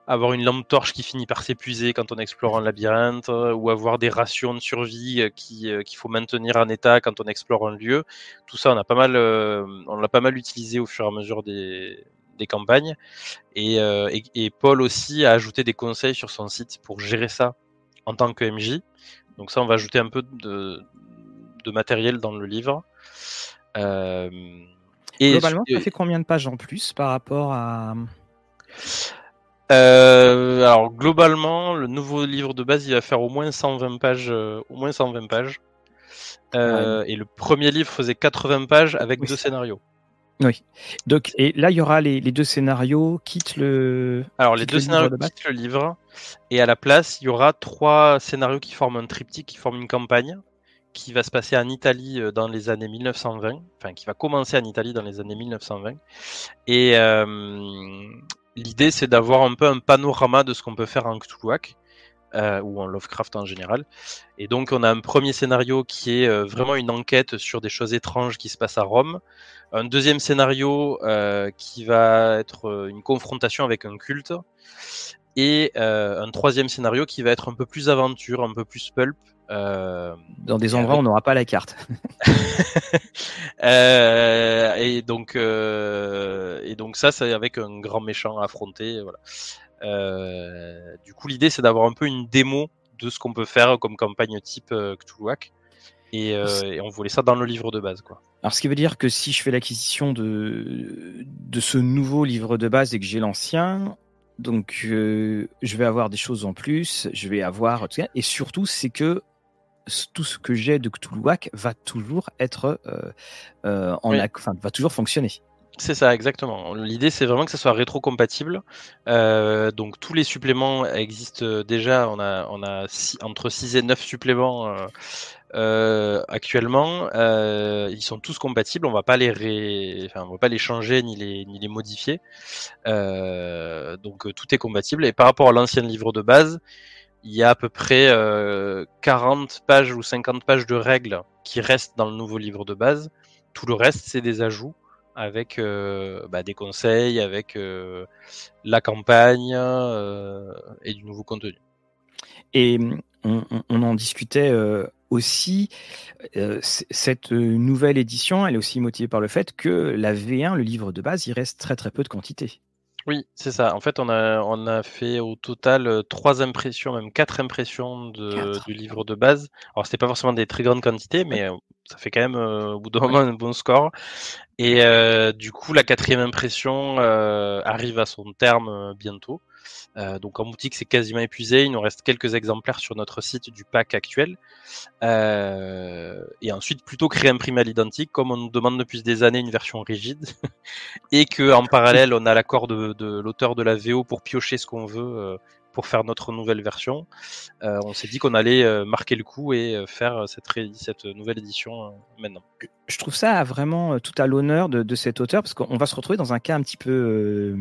[SPEAKER 2] avoir une lampe torche qui finit par s'épuiser quand on explore un labyrinthe, euh, ou avoir des rations de survie euh, qui euh, qu'il faut maintenir en état quand on explore un lieu. Tout ça, on a pas mal, on l'a pas mal utilisé au fur et à mesure des, des campagnes. Et, et, Paul aussi a ajouté des conseils sur son site pour gérer ça en tant que MJ. Donc ça, on va ajouter un peu de, de matériel dans le livre.
[SPEAKER 1] et Globalement, ça fait combien de pages en plus par rapport à
[SPEAKER 2] euh, alors globalement, le nouveau livre de base, il va faire au moins 120 pages, euh, au moins 120 pages. Euh, et le premier livre faisait 80 pages avec deux scénarios.
[SPEAKER 1] Oui. Donc et là, il y aura les, deux scénarios quittent le.
[SPEAKER 2] Alors les deux scénarios quittent le livre et à la place, il y aura trois scénarios qui forment un triptyque, qui forment une campagne qui va se passer en Italie dans les années 1920, enfin qui va commencer en Italie dans les années 1920. Et, l'idée c'est d'avoir un peu un panorama de ce qu'on peut faire en Cthulhuac. Euh, ou en Lovecraft en général. Et donc on a un premier scénario qui est euh, vraiment une enquête sur des choses étranges qui se passent à Rome. Un deuxième scénario euh, qui va être une confrontation avec un culte. Et un troisième scénario qui va être un peu plus aventure, un peu plus pulp,
[SPEAKER 1] euh, Dans des endroits où on n'aura pas la carte. (laughs)
[SPEAKER 2] euh, et donc, euh, et donc ça, c'est avec un grand méchant à affronter. Voilà. Du coup, l'idée, c'est d'avoir un peu une démo de ce qu'on peut faire comme campagne type Cthulhuac. Et, et, on voulait ça dans le livre de base, quoi.
[SPEAKER 1] Alors, ce qui veut dire que si je fais l'acquisition de de ce nouveau livre de base et que j'ai l'ancien, donc je vais avoir des choses en plus, je vais avoir et surtout c'est que tout ce que j'ai de Cthulhuac va toujours être euh, euh, enfin, va toujours fonctionner.
[SPEAKER 2] C'est ça, exactement. L'idée, c'est vraiment que ça soit rétro-compatible. Euh, donc, tous les suppléments existent déjà. On a, on a entre 6 et 9 suppléments actuellement. ils sont tous compatibles. On va pas les ré... enfin, on va pas les changer ni les, ni les modifier. donc, tout est compatible. Et par rapport à l'ancien livre de base, il y a à peu près 40 euh, pages ou 50 pages de règles qui restent dans le nouveau livre de base. Tout le reste, c'est des ajouts avec euh, bah, des conseils, avec euh, la campagne et du nouveau contenu.
[SPEAKER 1] Et on, en discutait aussi, cette nouvelle édition, elle est aussi motivée par le fait que la V1, le livre de base, il reste très très peu de quantité.
[SPEAKER 2] Oui, c'est ça. En fait, on a, on a fait au total trois impressions, même quatre impressions de, du livre de base. Alors, c'était pas forcément des très grandes quantités, mais ça fait quand même euh, au bout d'un moment un bon score. Et du coup, la quatrième impression arrive à son terme bientôt. Euh, donc en boutique, c'est quasiment épuisé. Il nous reste quelques exemplaires sur notre site du pack actuel. Euh, et ensuite, plutôt créer un prime à l'identique, comme on nous demande depuis des années une version rigide, (laughs) et que en parallèle, on a l'accord de, de l'auteur de la VO pour piocher ce qu'on veut euh, pour faire notre nouvelle version. Euh, on s'est dit qu'on allait euh, marquer le coup et euh, faire cette, nouvelle édition maintenant.
[SPEAKER 1] Je trouve ça vraiment tout à l'honneur de, cet auteur parce qu'on va se retrouver dans un cas un petit peu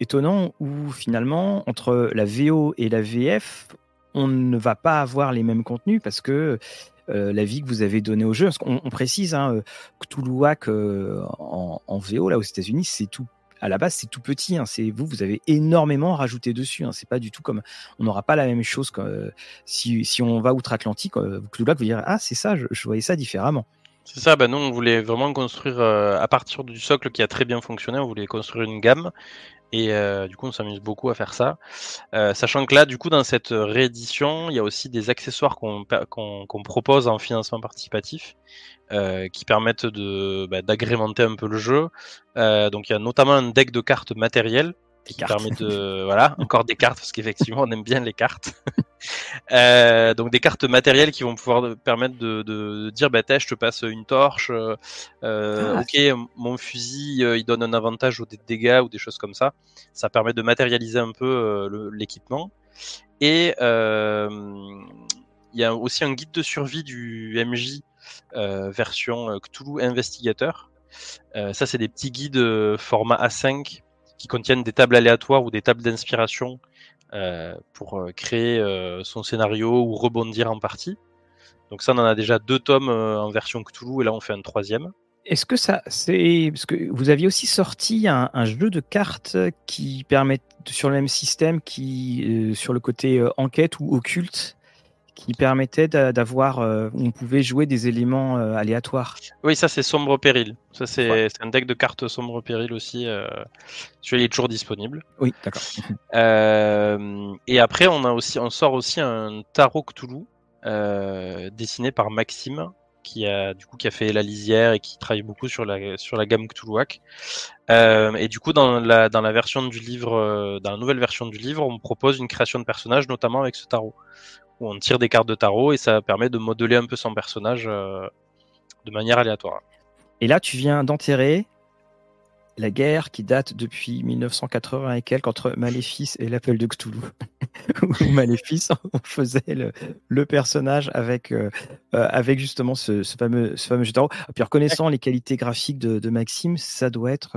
[SPEAKER 1] étonnant où finalement entre la VO et la VF, on ne va pas avoir les mêmes contenus parce que la vie que vous avez donnée au jeu. On, précise, hein, Cthulhuac en, en, VO, là aux États-Unis, c'est tout à la base, c'est tout petit. Hein. c'est vous, vous avez énormément rajouté dessus. Hein. c'est pas du tout comme on n'aura pas la même chose que si, on va outre-Atlantique. Cthulhu vous direz ah c'est ça, je, voyais ça différemment.
[SPEAKER 2] C'est ça, bah nous on voulait vraiment construire à partir du socle qui a très bien fonctionné, on voulait construire une gamme et euh, du coup, on s'amuse beaucoup à faire ça. Euh, sachant que là, du coup, dans cette réédition, il y a aussi des accessoires qu'on propose en financement participatif euh, qui permettent bah, d'agrémenter un peu le jeu. Donc, il y a notamment un deck de cartes qui permet de voilà encore des cartes parce qu'effectivement on aime bien les cartes. (laughs) Euh, donc des cartes matérielles qui vont pouvoir permettre de, de, dire bah je te passe une torche euh, ah, ok mon fusil euh, il donne un avantage ou des dégâts ou des choses comme ça. Ça permet de matérialiser un peu l'équipement. Et il y a aussi un guide de survie du MJ version Cthulhu Investigator ça c'est des petits guides format A5 qui contiennent des tables aléatoires ou des tables d'inspiration euh, pour euh, créer euh, son scénario ou rebondir en partie. Donc ça, on en a déjà deux tomes en version Cthulhu et là on fait un troisième.
[SPEAKER 1] Est-ce que ça, c'est parce que vous aviez aussi sorti un, jeu de cartes qui permet sur le même système, qui sur le côté enquête ou occulte, qui permettait d'avoir, euh, on pouvait jouer des éléments euh, aléatoires.
[SPEAKER 2] Oui, ça c'est Sombre Péril. Ça c'est un deck de cartes Sombre Péril aussi. Euh, celui-là est toujours disponible.
[SPEAKER 1] Oui, d'accord. (laughs)
[SPEAKER 2] et après, on a aussi, on sort aussi un tarot Cthulhu dessiné par Maxime, qui a du coup qui a fait La Lisière et qui travaille beaucoup sur la sur la gamme Cthulhuac. et du coup, dans la dans la version du livre, dans la nouvelle version du livre, on propose une création de personnage, notamment avec ce tarot où on tire des cartes de tarot et ça permet de modeler un peu son personnage euh, de manière aléatoire.
[SPEAKER 1] Et là, tu viens d'enterrer la guerre qui date depuis 1980 et quelques entre Maléfice et l'appel de Cthulhu. (laughs) où Maléfice, on faisait le, personnage avec, euh, euh, avec justement ce, fameux, ce fameux jeu tarot. Puis reconnaissant les qualités graphiques de, Maxime, ça doit être.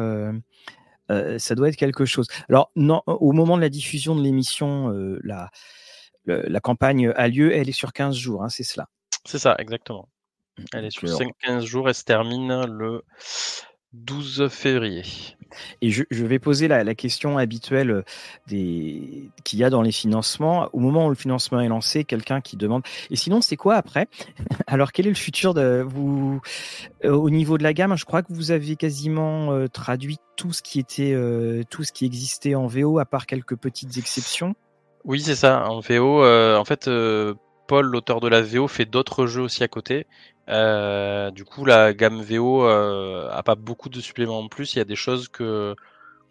[SPEAKER 1] ça doit être quelque chose. Alors, non, au moment de la diffusion de l'émission, la, la campagne a lieu, elle est sur 15 jours, hein, c'est cela.
[SPEAKER 2] C'est ça, exactement. Elle est sur 15 jours, elle se termine le 12 février.
[SPEAKER 1] Et je, vais poser la, question habituelle euh, des... qu'il y a dans les financements. Au moment où le financement est lancé, quelqu'un qui demande Et sinon, c'est quoi après? (laughs) Alors, quel est le futur de vous euh, Au niveau de la gamme, je crois que vous avez quasiment euh, traduit tout ce qui était, tout ce qui existait en VO, à part quelques petites exceptions.
[SPEAKER 2] Oui, c'est ça. En VO, euh, en fait, euh, Paul, l'auteur de la VO, fait d'autres jeux aussi à côté. Euh, du coup, la gamme VO a pas beaucoup de suppléments en plus. Il y a des choses que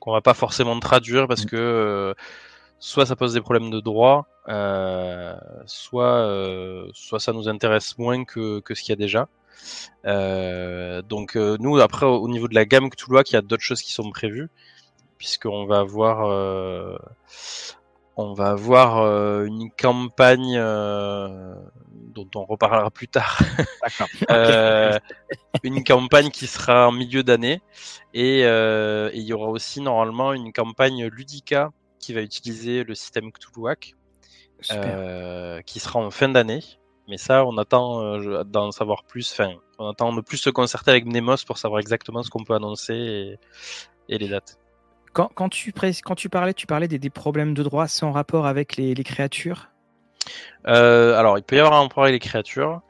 [SPEAKER 2] qu'on va pas forcément traduire parce mm. que soit ça pose des problèmes de droit, soit soit ça nous intéresse moins que, que ce qu'il y a déjà. donc nous, après, au niveau de la gamme Cthulhu, il y a d'autres choses qui sont prévues puisqu'on va avoir on va avoir euh, une campagne euh, dont on reparlera plus tard. (laughs) euh, une campagne qui sera en milieu d'année et il y aura aussi normalement une campagne Ludica qui va utiliser le système Cthulhuac euh, qui sera en fin d'année. Mais ça, on attend d'en savoir plus. Enfin, on attend de plus se concerter avec Mnemos pour savoir exactement ce qu'on peut annoncer et les dates.
[SPEAKER 1] Quand, tu, quand tu parlais, tu parlais des, problèmes de droit, sans rapport avec les, créatures?
[SPEAKER 2] Euh, alors, il peut y avoir un rapport avec les créatures.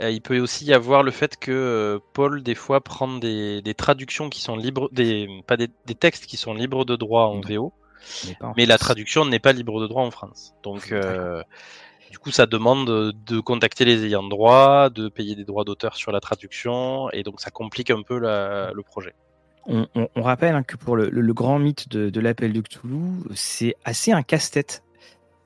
[SPEAKER 2] Euh, il peut aussi y avoir le fait que euh, Paul, des fois, prend des, traductions qui sont libres, des, pas des, textes qui sont libres de droit en VO, mais, la traduction n'est pas libre de droit en France. Donc, du coup, ça demande de contacter les ayants droit, de payer des droits d'auteur sur la traduction, et donc ça complique un peu le projet.
[SPEAKER 1] On, rappelle hein, que pour le, grand mythe de, l'appel de Cthulhu, c'est assez un casse-tête.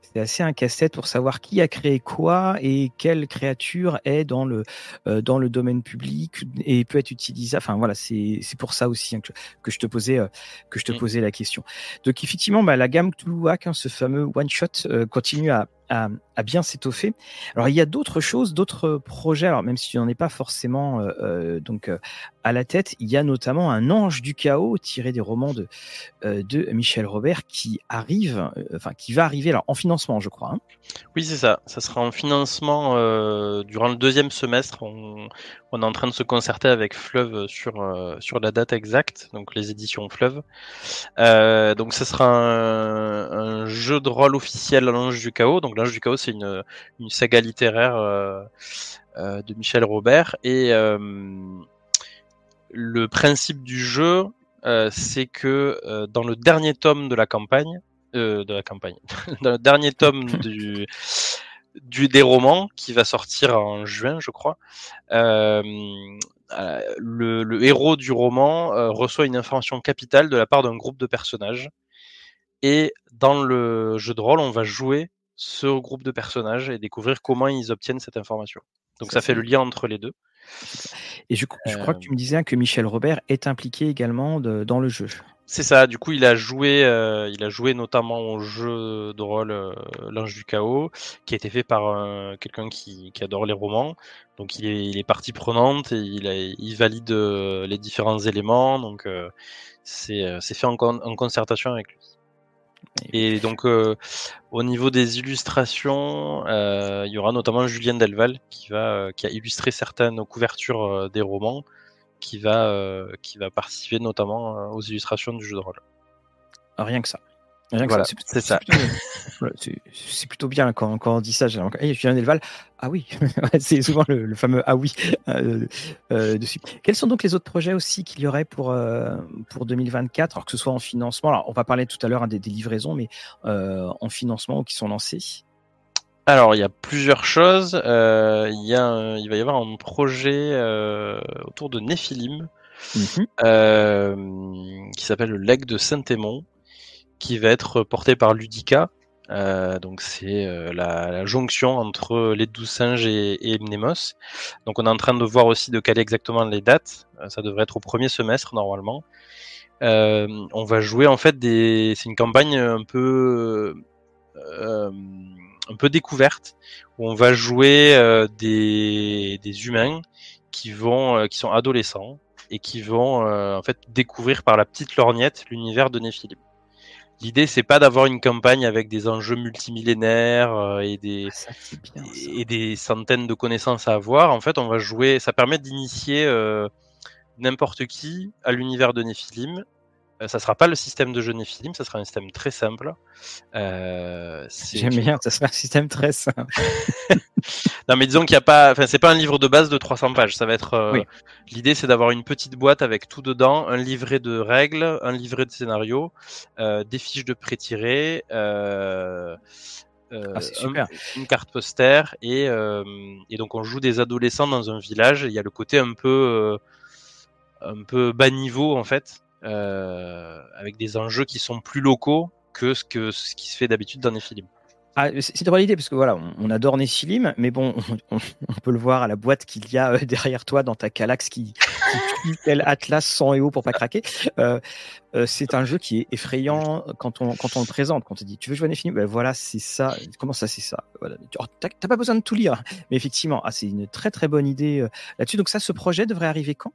[SPEAKER 1] C'est assez un casse-tête pour savoir qui a créé quoi et quelle créature est dans le, euh, dans le domaine public et peut être utilisée. Enfin voilà, c'est pour ça aussi hein, que, je te posais, euh, que je te mm. posais la question. Donc effectivement, bah, la gamme Cthulhuac, hein, ce fameux one-shot, euh, continue à, à, bien s'étoffer. Alors il y a d'autres choses, d'autres projets. Alors même si tu n'en es pas forcément donc à la tête, il y a notamment un Ange du chaos tiré des romans de de Michel Robert qui arrive, enfin qui va arriver alors en financement, je crois. Hein.
[SPEAKER 2] Oui, c'est ça. Ça sera en financement durant le deuxième semestre. On, est en train de se concerter avec Fleuve sur sur la date exacte, donc les éditions Fleuve. donc ce sera un, un jeu de rôle officiel à l'Ange du chaos. Donc l'Ange du chaos, c'est une, une saga littéraire euh, euh, de Michel Robert. Et euh, le principe du jeu, c'est que dans le dernier tome de la campagne, de la campagne, (laughs) dans le dernier tome du, (laughs) du des romans qui va sortir en juin, je crois. Euh, le, le, héros du roman euh, reçoit une information capitale de la part d'un groupe de personnages. Et dans le jeu de rôle, on va jouer ce groupe de personnages et découvrir comment ils obtiennent cette information. Donc ça, fait le lien entre les deux.
[SPEAKER 1] Et je, je crois que tu me disais que Michel Robert est impliqué également de, dans le jeu.
[SPEAKER 2] C'est ça. Du coup, il a joué, euh, il a joué notamment au jeu de rôle euh, L'Ange du Chaos, qui a été fait par euh, quelqu'un qui, qui, adore les romans. Donc, il est, il est partie prenante et il, a, il valide les différents éléments. Donc, c'est fait en, en concertation avec lui. Et donc, euh, au niveau des illustrations, euh, il y aura notamment Julien Delval qui va, euh, qui a illustré certaines couvertures des romans, qui va, qui va participer notamment aux illustrations du jeu de rôle.
[SPEAKER 1] Rien que ça
[SPEAKER 2] voilà, c'est ça. (laughs)
[SPEAKER 1] C'est plutôt, bien quand, quand, on dit ça. J'ai hey, Julien Delval. Ah oui, (laughs) c'est souvent le, fameux ah oui (laughs) euh, euh, dessus. Quels sont donc les autres projets aussi qu'il y aurait pour, euh, pour 2024, alors que ce soit en financement Alors, on va parler tout à l'heure hein, des, livraisons, mais en financement ou qui sont lancés
[SPEAKER 2] alors, il y a plusieurs choses. il, y a il va y avoir un projet autour de Néphilim mm-hmm. qui s'appelle le Leg de Saint-Aimon qui va être porté par Ludica. Euh, donc c'est euh, la, jonction entre les douze singes et, et, Mnemos. Donc on est en train de voir aussi de caler exactement les dates. Euh, ça devrait être au premier semestre normalement. on va jouer en fait des. C'est une campagne un peu un peu découverte où on va jouer des, des humains qui vont qui sont adolescents et qui vont en fait découvrir par la petite lorgnette l'univers de Néphilim. L'idée, c'est pas d'avoir une campagne avec des enjeux multimillénaires euh, et des ah, et des centaines de connaissances à avoir. En fait, on va jouer. Ça permet d'initier euh, n'importe qui à l'univers de Nephilim euh, ça sera pas le système de jeu Nephilim, ça sera un système très simple.
[SPEAKER 1] Euh, J'aime bien, ça sera un système très simple. (laughs)
[SPEAKER 2] non, mais disons qu'il n'y a pas, enfin, c'est pas un livre de base de 300 pages. Ça va être, euh, l'idée, c'est d'avoir une petite boîte avec tout dedans, un livret de règles, un livret de scénario, euh, des fiches de pré-tirés, euh,
[SPEAKER 1] ah,
[SPEAKER 2] une carte poster et, et donc on joue des adolescents dans un village. Il y a le côté un peu, un peu bas niveau en fait. Euh, avec des enjeux qui sont plus locaux que ce, que, ce qui se fait d'habitude dans films.
[SPEAKER 1] Ah, c'est une bonne idée parce que voilà, on, adore Nephilim, mais bon, (laughs) on, peut le voir à la boîte qu'il y a euh, (laughs) derrière toi dans ta Calax qui, qui (laughs) tel Atlas sans EO pour pas craquer. Euh, c'est un jeu qui est effrayant quand on, quand on le présente. Quand on te dit tu veux jouer à Nephilim, ben voilà, c'est ça. Comment ça, c'est ça? Voilà. T'as pas besoin de tout lire, mais effectivement, ah, c'est une très très bonne idée là-dessus. Donc ça, ce projet devrait arriver quand?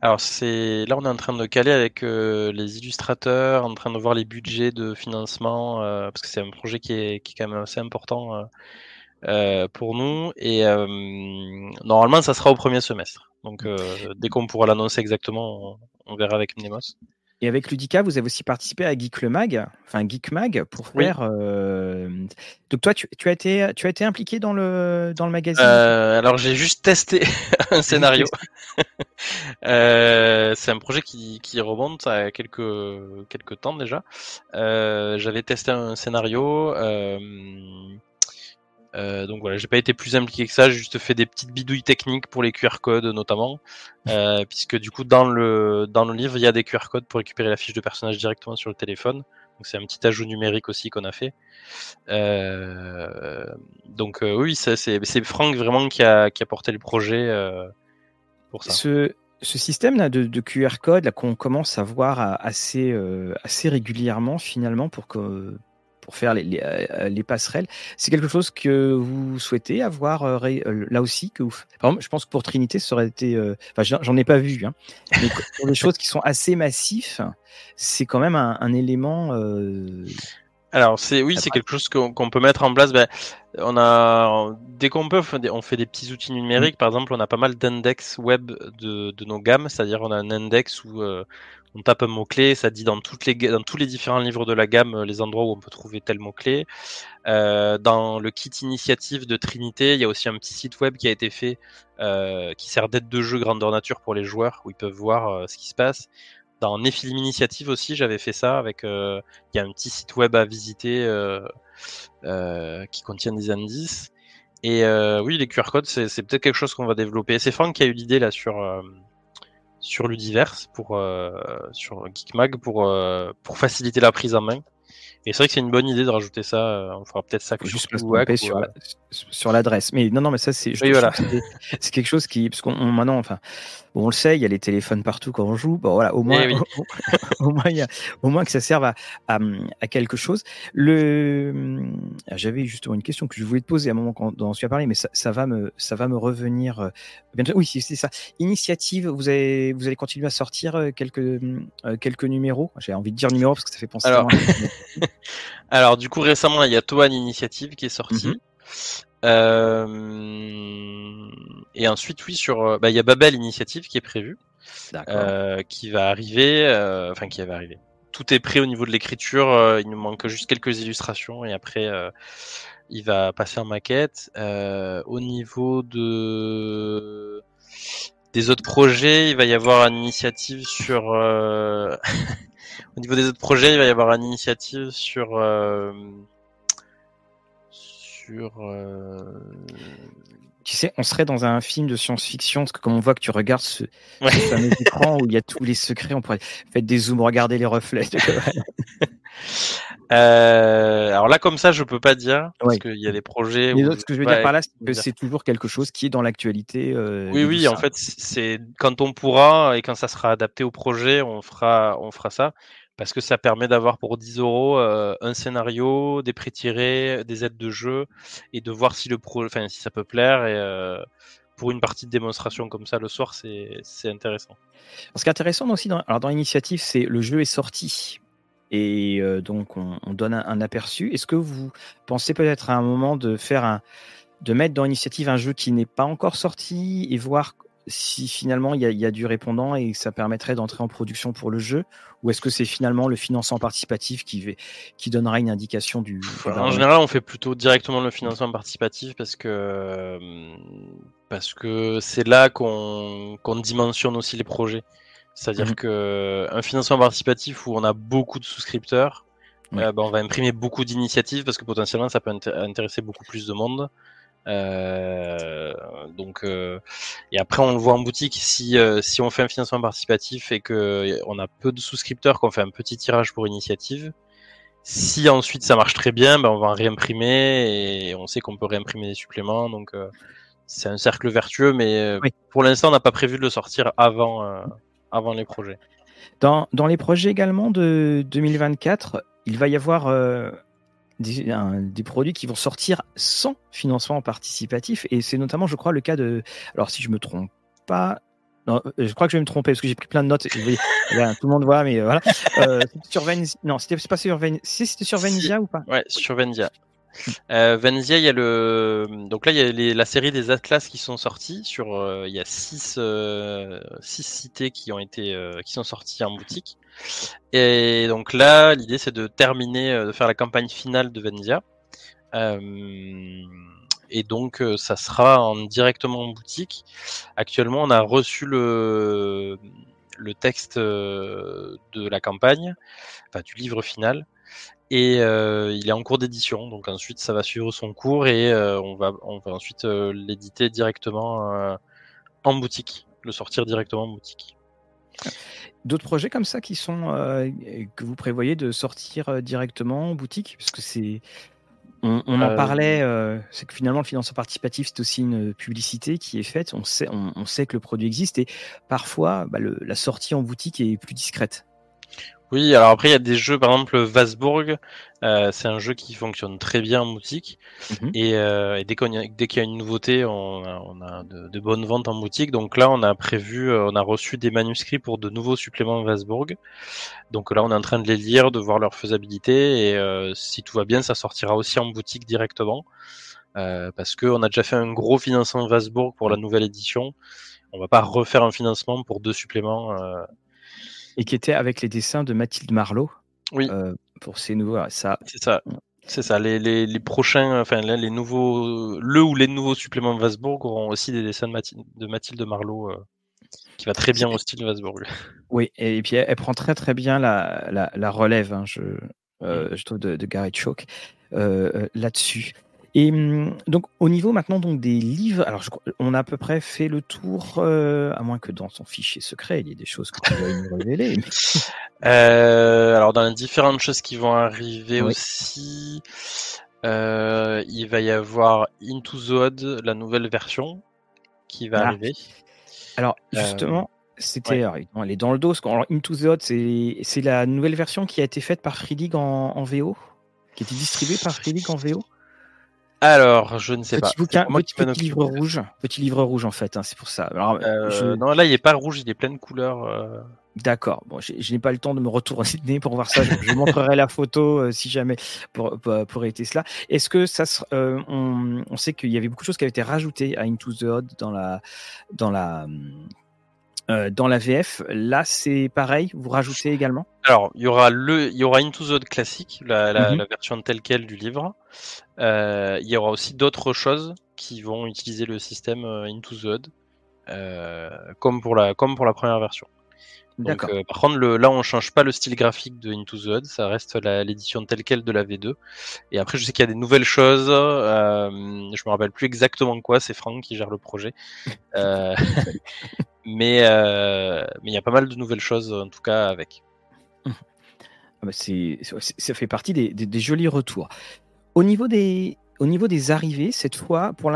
[SPEAKER 2] Alors c'est là on est en train de caler avec euh, les illustrateurs, en train de voir les budgets de financement euh, parce que c'est un projet qui est, quand même assez important euh, pour nous et normalement ça sera au premier semestre. Donc dès qu'on pourra l'annoncer exactement, on, on, verra avec Mnemos.
[SPEAKER 1] Et avec Ludica, vous avez aussi participé à Geek le Mag, enfin Geek Mag, pour faire. Euh, donc toi, tu, as été, tu as été impliqué dans le dans le magazine?
[SPEAKER 2] Euh, alors j'ai juste testé (laughs) un scénario. (laughs) Euh, c'est un projet qui, qui remonte à quelques quelques temps déjà. J'avais testé un scénario. Euh, donc voilà, j'ai pas été plus impliqué que ça, j'ai juste fait des petites bidouilles techniques pour les QR codes notamment, euh, (laughs) puisque du coup dans le dans le livre il y a des QR codes pour récupérer la fiche de personnage directement sur le téléphone. Donc c'est un petit ajout numérique aussi qu'on a fait. Euh, donc oui, c'est Franck vraiment qui a qui a porté le projet pour ça.
[SPEAKER 1] Ce, ce système là de, de QR code qu'on commence à voir assez assez régulièrement finalement pour que pour faire les, les, passerelles. C'est quelque chose que vous souhaitez avoir là aussi que vous... Par exemple, je pense que pour Trinité, ça aurait été. Enfin, j'en ai pas vu, hein, mais pour des (laughs) choses qui sont assez massifs, c'est quand même un, un élément.
[SPEAKER 2] Alors c'est oui, c'est quelque chose qu'on peut mettre en place. Ben, on a dès qu'on peut, on fait des petits outils numériques. Par exemple, on a pas mal d'index web de, de, nos gammes, c'est-à-dire on a un index où euh, on tape un mot clé, ça dit dans toutes les dans tous les différents livres de la gamme les endroits où on peut trouver tel mot clé. Euh, dans le kit initiative de Trinité, il y a aussi un petit site web qui a été fait euh, qui sert d'aide de jeu grandeur nature pour les joueurs où ils peuvent voir ce qui se passe dans Nephilim Initiative aussi, j'avais fait ça avec. Euh, il y a un petit site web à visiter euh, euh, qui contient des indices. Et oui, les QR codes, c'est peut-être quelque chose qu'on va développer. C'est Franck qui a eu l'idée là sur sur l'Udiverse pour sur Geekmag pour pour faciliter la prise en main. Et c'est vrai que c'est une bonne idée de rajouter ça. Euh, on fera peut-être ça que
[SPEAKER 1] juste sur, sur l'adresse. Mais non, non, mais ça c'est voilà. c'est quelque chose qui parce qu'on maintenant, enfin, on le sait, il y a les téléphones partout quand on joue. Bon voilà, au moins, eh (laughs) au, moins, il y a, au moins que ça serve à, à, à quelque chose. Le, ah, j'avais justement une question que je voulais te poser à un moment quand on a parlé, mais ça, ça, va me, ça va me revenir. Euh, bientôt. Oui, c'est ça. Initiative, vous allez, vous allez continuer à sortir euh, quelques, quelques numéros? J'ai envie de dire numéros parce que ça fait penser.
[SPEAKER 2] Alors... (laughs) Alors, du coup, récemment, il y a Toan Initiative qui est sorti. Mhm. Euh, et ensuite, oui, sur, euh, bah, il y a Babel Initiative qui est prévu, euh, qui va arriver, enfin qui va arriver. Tout est prêt au niveau de l'écriture. il nous manque juste quelques illustrations et après, il va passer en maquette. au niveau de des autres projets, il va y avoir une initiative sur (laughs) Au niveau des autres projets, il va y avoir une initiative sur sur. Euh,
[SPEAKER 1] tu sais, on serait dans un film de science-fiction, parce que comme on voit que tu regardes ce, fameux (laughs) écran où il y a tous les secrets, on pourrait faire des zooms, regarder les reflets. (laughs)
[SPEAKER 2] euh, alors là, comme ça, je peux pas dire, parce qu'il y a des projets.
[SPEAKER 1] Ce que je veux dire par là, c'est que c'est toujours quelque chose qui est dans l'actualité. Euh,
[SPEAKER 2] oui, oui, en fait, c'est quand on pourra et quand ça sera adapté au projet, on fera, on fera ça parce que ça permet d'avoir pour 10 euros euh, un scénario, des prix tirés, des aides de jeu et de voir si ça peut plaire et euh, pour une partie de démonstration comme ça le soir, c'est intéressant.
[SPEAKER 1] Ce qui est intéressant aussi dans, alors dans l'initiative, c'est le jeu est sorti et euh, donc on, donne un, aperçu. Est-ce que vous pensez peut-être à un moment de faire un de mettre dans l'initiative un jeu qui n'est pas encore sorti et voir si finalement il y, a du répondant et ça permettrait d'entrer en production pour le jeu ou est-ce que c'est finalement le financement participatif qui, qui donnera une indication du
[SPEAKER 2] En général, on fait plutôt directement le financement participatif parce que parce que c'est là qu'on dimensionne aussi les projets. C'est-à-dire mmh que un financement participatif où on a beaucoup de souscripteurs, euh, ben, on va imprimer beaucoup d'initiatives parce que potentiellement ça peut intéresser beaucoup plus de monde. Euh, donc euh, et après on le voit en boutique. Si euh, si on fait un financement participatif et que on a peu de souscripteurs qu'on fait un petit tirage pour initiative si ensuite ça marche très bien ben on va en réimprimer et on sait qu'on peut réimprimer des suppléments. Donc c'est un cercle vertueux mais pour l'instant on n'a pas prévu de le sortir avant avant les projets.
[SPEAKER 1] Dans, dans les projets également de 2024 il va y avoir des, produits qui vont sortir sans financement participatif. Et c'est notamment, je crois, le cas de. Alors, si je me trompe pas. Non, je crois que je vais me tromper parce que j'ai pris plein de notes. (laughs) tout le monde voit, mais euh, voilà. Euh, sur Non, c'était pas sur Venezia. C'était sur Venezia ou pas?
[SPEAKER 2] Ouais, sur Venezia. Euh, Venezia, il y a le donc là il y a la série des atlas qui sont sortis sur euh, il y a six, six cités qui ont été qui sont sorties en boutique et donc là, l'idée c'est de terminer, euh, de faire la campagne finale de Venezia. Euh, et donc euh, ça sera en, directement en boutique. Actuellement, on a reçu le, texte de la campagne, enfin du livre final, et il est en cours d'édition. Donc ensuite, ça va suivre son cours et on va ensuite l'éditer directement en boutique, le sortir directement en boutique.
[SPEAKER 1] D'autres projets comme ça qui sont euh, que vous prévoyez de sortir euh, directement en boutique? Parce que c'est. On, en euh, parlait, c'est que finalement le financement participatif c'est aussi une publicité qui est faite. On sait, on, sait que le produit existe et parfois bah, la sortie en boutique est plus discrète.
[SPEAKER 2] Oui, alors après, il y a des jeux, par exemple, Vasbourg, euh, c'est un jeu qui fonctionne très bien en boutique. Mhm. Et, euh, dès qu'il y, a une nouveauté, on a, de, bonnes ventes en boutique. Donc là, on a prévu, euh, on a reçu des manuscrits pour de nouveaux suppléments Vasbourg. Donc là, on est en train de les lire, de voir leur faisabilité. Et si tout va bien, ça sortira aussi en boutique directement. parce qu'on a déjà fait un gros financement Vasbourg pour la nouvelle édition. On va pas refaire un financement pour deux suppléments
[SPEAKER 1] et qui était avec les dessins de Mathilde Marlowe.
[SPEAKER 2] Oui.
[SPEAKER 1] Euh, pour ces nouveaux. Ça.
[SPEAKER 2] C'est ça. C'est ça. Les, les, les, prochains, enfin les nouveaux, le ou les nouveaux suppléments de Vasbourg auront aussi des dessins de Mathilde, de Mathilde Marlowe, euh, qui va très bien au style Vasbourg.
[SPEAKER 1] Oui, et, puis elle, prend très très bien la, la, la relève, hein, je, euh, mm. je trouve, de, de Gareth Chalk là-dessus. Et hum, donc au niveau maintenant donc des livres, alors on a à peu près fait le tour, euh, à moins que dans son fichier secret il y ait des choses que tu vas nous révéler. (laughs)
[SPEAKER 2] Euh, alors dans les différentes choses qui vont arriver aussi, euh, il va y avoir Into the Odd, la nouvelle version qui va ah. arriver.
[SPEAKER 1] Alors justement, c'était, elle est dans le dos. Alors, Into the Odd, c'est la nouvelle version qui a été faite par Free League en, en VO, qui a été distribuée par Free League en VO.
[SPEAKER 2] Alors, je ne sais
[SPEAKER 1] petit
[SPEAKER 2] pas.
[SPEAKER 1] Bouquin, petit, livre rouge. Petit livre rouge, en fait, hein, c'est pour ça.
[SPEAKER 2] Euh, non, là, il n'est pas rouge, il est plein de couleurs. Euh.
[SPEAKER 1] D'accord. Bon, je n'ai pas le temps de me retourner (laughs) pour voir ça. Je, montrerai la photo euh, si jamais pour, pour, pour cela. Est-ce que ça on, on, sait qu'il y avait beaucoup de choses qui avaient été rajoutées à Into the Odd dans la, dans la, euh, dans la VF, là c'est pareil, vous rajoutez également?
[SPEAKER 2] Alors, il y aura le, il y aura Into the Odd classique, la, la, mhm. version telle quelle du livre. Euh, il y aura aussi d'autres choses qui vont utiliser le système euh, Into the Odd, comme pour la, comme pour la première version. Donc, par contre, le, là, on change pas le style graphique de Into the Odd, ça reste l'édition telle quelle de la V2. Et après, je sais qu'il y a des nouvelles choses. Euh, je me rappelle plus exactement quoi. C'est Franck qui gère le projet. (laughs) Euh, mais il y a pas mal de nouvelles choses en tout cas avec.
[SPEAKER 1] Ah bah, ça fait partie des, jolis retours. Au niveau des, au niveau des arrivées, cette fois, pour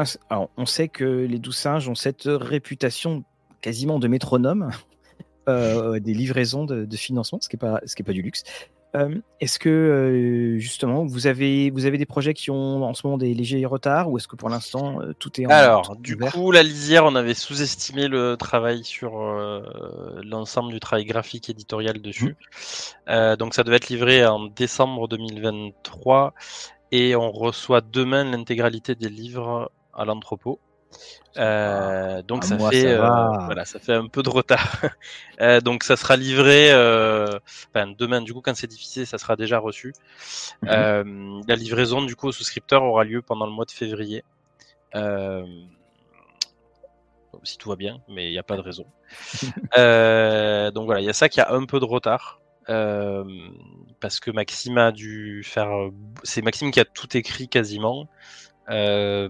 [SPEAKER 1] on sait que les douze singes ont cette réputation quasiment de métronome, (laughs) euh, des livraisons de, financement, ce qui n'est pas, ce pas du luxe. Euh, est-ce que euh, justement vous avez vous avez des projets qui ont en ce moment des légers retards ou est-ce que pour l'instant euh, tout est en
[SPEAKER 2] Alors du coup la lisière on avait sous-estimé le travail sur l'ensemble du travail graphique éditorial dessus. Mmh. donc ça devait être livré en décembre 2023 et on reçoit demain l'intégralité des livres à l'entrepôt euh, donc ça fait euh, voilà, ça fait un peu de retard. (laughs) euh, donc ça sera livré enfin, demain. Du coup, quand c'est difficile, ça sera déjà reçu. Mhm. La livraison du coup aux souscripteurs aura lieu pendant le mois de février. si tout va bien, mais il n'y a pas de raison. (laughs) donc voilà, il y a ça qui a un peu de retard. parce que Maxime a dû faire. C'est Maxime qui a tout écrit quasiment. Euh,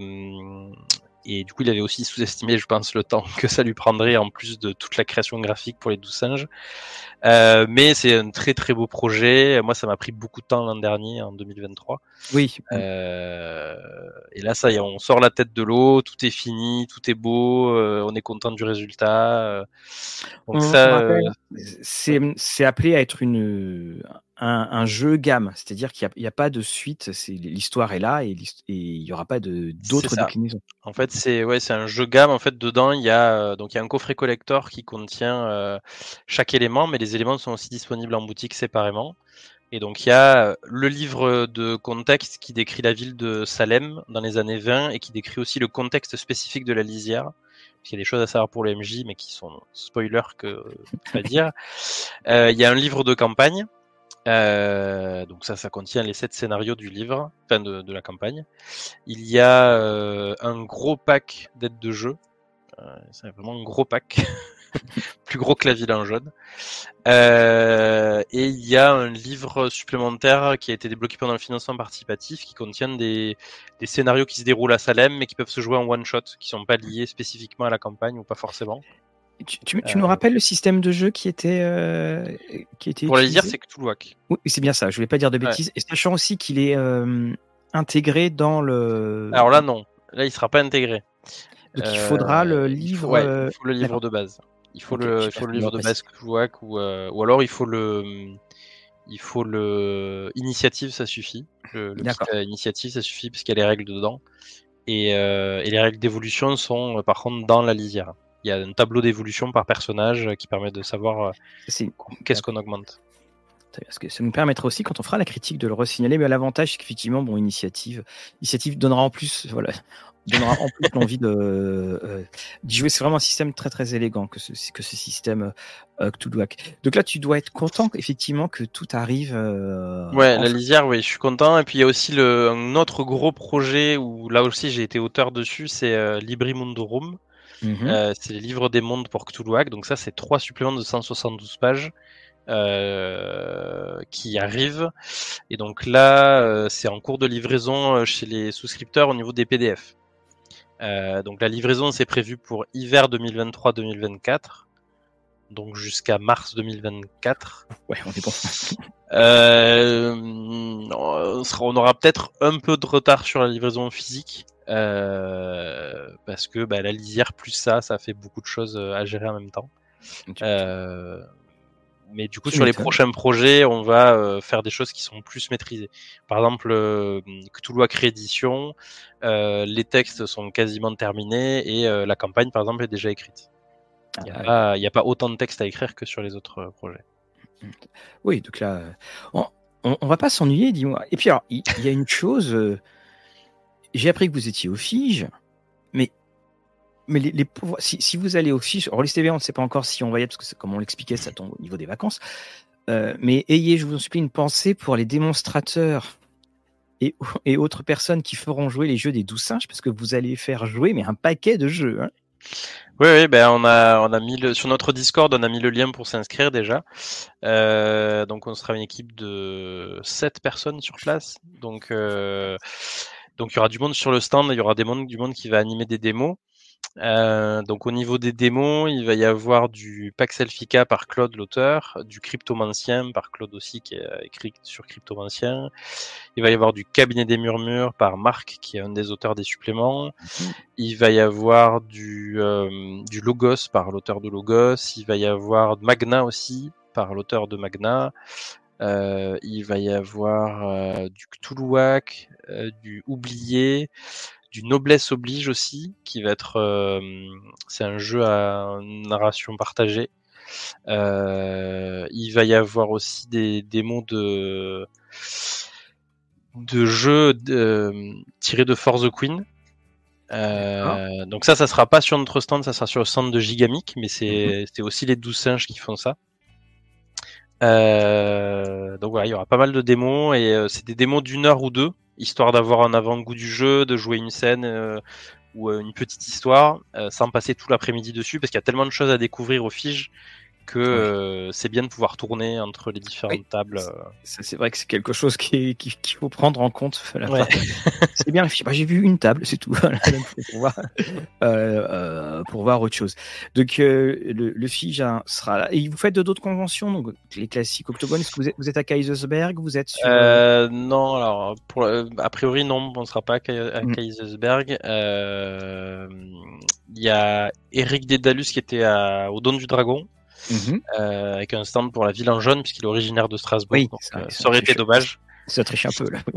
[SPEAKER 2] et du coup, il avait aussi sous-estimé, je pense, le temps que ça lui prendrait en plus de toute la création graphique pour les douze singes. Euh, mais c'est un très très beau projet. Moi, ça m'a pris beaucoup de temps l'an dernier, en 2023.
[SPEAKER 1] Oui.
[SPEAKER 2] Euh, et là, ça y est, on sort la tête de l'eau, tout est fini, tout est beau, euh, on est content du résultat.
[SPEAKER 1] donc ça, c'est appelé à être une un, jeu gamme, c'est-à-dire qu'il n'y a, pas de suite, l'histoire est là et, il n'y aura pas d'autres déclinaisons.
[SPEAKER 2] En fait, c'est ouais, c'est un jeu gamme. En fait, dedans, il y a euh, donc il y a un coffret collector qui contient euh, chaque élément, mais les éléments sont aussi disponibles en boutique séparément. Et donc il y a euh, le livre de contexte qui décrit la ville de Salem dans les années 20 et qui décrit aussi le contexte spécifique de la lisière. Il y a des choses à savoir pour le MJ, mais qui sont spoiler que je vais dire. Il y a un livre de campagne euh, donc ça, ça contient les sept scénarios du livre, enfin de, la campagne. Il y a euh, un gros pack d'aides de jeu. Euh, c'est vraiment un gros pack, (laughs) plus gros que la ville en jaune. Euh, et il y a un livre supplémentaire qui a été débloqué pendant le financement participatif, qui contient des, des scénarios qui se déroulent à Salem, mais qui peuvent se jouer en one shot, qui sont pas liés spécifiquement à la campagne ou pas forcément.
[SPEAKER 1] Tu, nous euh, rappelles le système de jeu qui était, euh, qui était
[SPEAKER 2] Pour les dire, c'est Cthulhuac.
[SPEAKER 1] Oui, c'est bien ça. Je voulais pas dire de bêtises. Et sachant aussi qu'il est euh, intégré dans le.
[SPEAKER 2] Alors là, non. Là, il sera pas intégré.
[SPEAKER 1] Donc il faudra le livre.
[SPEAKER 2] il faut le livre de base. Il faut le, il faut le livre de base Cthulhuac ou, ou alors il faut le il faut le initiative, ça suffit. Le, le kit initiative, ça suffit parce qu'il y a les règles dedans. Et, et les règles d'évolution sont par contre dans la lisière. Il y a un tableau d'évolution par personnage qui permet de savoir qu'est-ce qu'on augmente.
[SPEAKER 1] Parce que ça nous permettra aussi, quand on fera la critique, de le resignaler. Mais l'avantage, c'est qu'effectivement, bon, initiative, initiative donnera en plus, voilà, donnera en plus (laughs) l'envie de euh, d'y jouer. C'est vraiment un système très très élégant que ce, que ce système euh, Cthulhuac. Donc là, tu dois être content effectivement que tout arrive. Euh,
[SPEAKER 2] ouais, la lisière, oui, je suis content. Et puis il y a aussi le, un autre gros projet où là aussi j'ai été auteur dessus, c'est euh, Librimundorum. Mmh c'est les livres des mondes pour Cthulhuac. Donc ça, c'est trois suppléments de 172 pages. Euh, qui arrive. Et donc là, euh, c'est en cours de livraison euh, chez les souscripteurs au niveau des PDF. donc la livraison, c'est prévu pour hiver 2023-2024 donc jusqu'à mars 2024.
[SPEAKER 1] Ouais, on est bon.
[SPEAKER 2] euh, on, sera, on, aura peut-être un peu de retard sur la livraison physique. Euh, parce que bah, la lisière plus ça, ça fait beaucoup de choses à gérer en même temps. Euh, mais du coup, sur les prochains projets, on va euh, faire des choses qui sont plus maîtrisées. Par exemple, euh, Cthulhu Crédition, euh, les textes sont quasiment terminés et euh, la campagne, par exemple, est déjà écrite. Il n'y a, a, pas autant de textes à écrire que sur les autres projets.
[SPEAKER 1] Oui, donc là, on, on, va pas s'ennuyer, dis-moi. Et puis alors, il y, a une chose, j'ai appris que vous étiez au FIGE, mais les, si, vous allez au fiche, Rollis TV, on ne sait pas encore si on va y être, parce que comme on l'expliquait, ça tombe au niveau des vacances. Euh, mais ayez, je vous en supplie, une pensée pour les démonstrateurs et, autres personnes qui feront jouer les jeux des douze singes, parce que vous allez faire jouer mais un paquet de jeux. Hein.
[SPEAKER 2] Oui, oui, ben on a on a mis le, sur notre Discord, on a mis le lien pour s'inscrire déjà. Euh, donc on sera une équipe de sept personnes sur place. Donc euh, donc il y aura du monde sur le stand, il y aura du monde qui va animer des démos. Euh, donc au niveau des démos, il va y avoir du Pax Elfica par Claude l'auteur, du Cryptomancien par Claude aussi qui a écrit sur Cryptomancien. Il va y avoir du Cabinet des Murmures par Marc qui est un des auteurs des suppléments. Mhm. Il va y avoir du, euh, du Logos par l'auteur de Logos. Il va y avoir Magna aussi par l'auteur de Magna. Euh, il va y avoir euh, du Cthulhuac, euh, du Oublié, du Noblesse Oblige aussi, qui va être. Euh, c'est un jeu à narration partagée. Euh, il va y avoir aussi des démos de de jeux tirés de Force the Queen. Euh, donc ça, ça sera pas sur notre stand, ça sera sur le stand de Gigamic, mais c'est mhm. aussi les 12 singes qui font ça. donc voilà, il y aura pas mal de démos et c'est des démos d'une heure ou deux histoire d'avoir un avant-goût du jeu, de jouer une scène euh, ou euh, une petite histoire, euh, sans passer tout l'après-midi dessus, parce qu'il y a tellement de choses à découvrir au Fige que euh, c'est bien de pouvoir tourner entre les différentes tables. Euh.
[SPEAKER 1] C'est vrai que c'est quelque chose qu'il qui, faut prendre en compte. (laughs) c'est bien. J'ai vu une table, c'est tout, (laughs) pour, voir, euh, pour voir autre chose. Donc le, le FIGE sera là. Et vous faites d'autres conventions, donc les classiques Octogone. Est-ce que vous êtes, vous êtes, à Kaisersberg Vous êtes sur...
[SPEAKER 2] Non, alors pour, a priori non, on ne sera pas à, mm. Kaisersberg. Il y a Eric Dédalus qui était à, au Don du Dragon. Mhm. Euh, avec un stand pour la ville en jaune, puisqu'il est originaire de Strasbourg. Oui, euh, ça, aurait été dommage.
[SPEAKER 1] Ça triche un peu là. (laughs)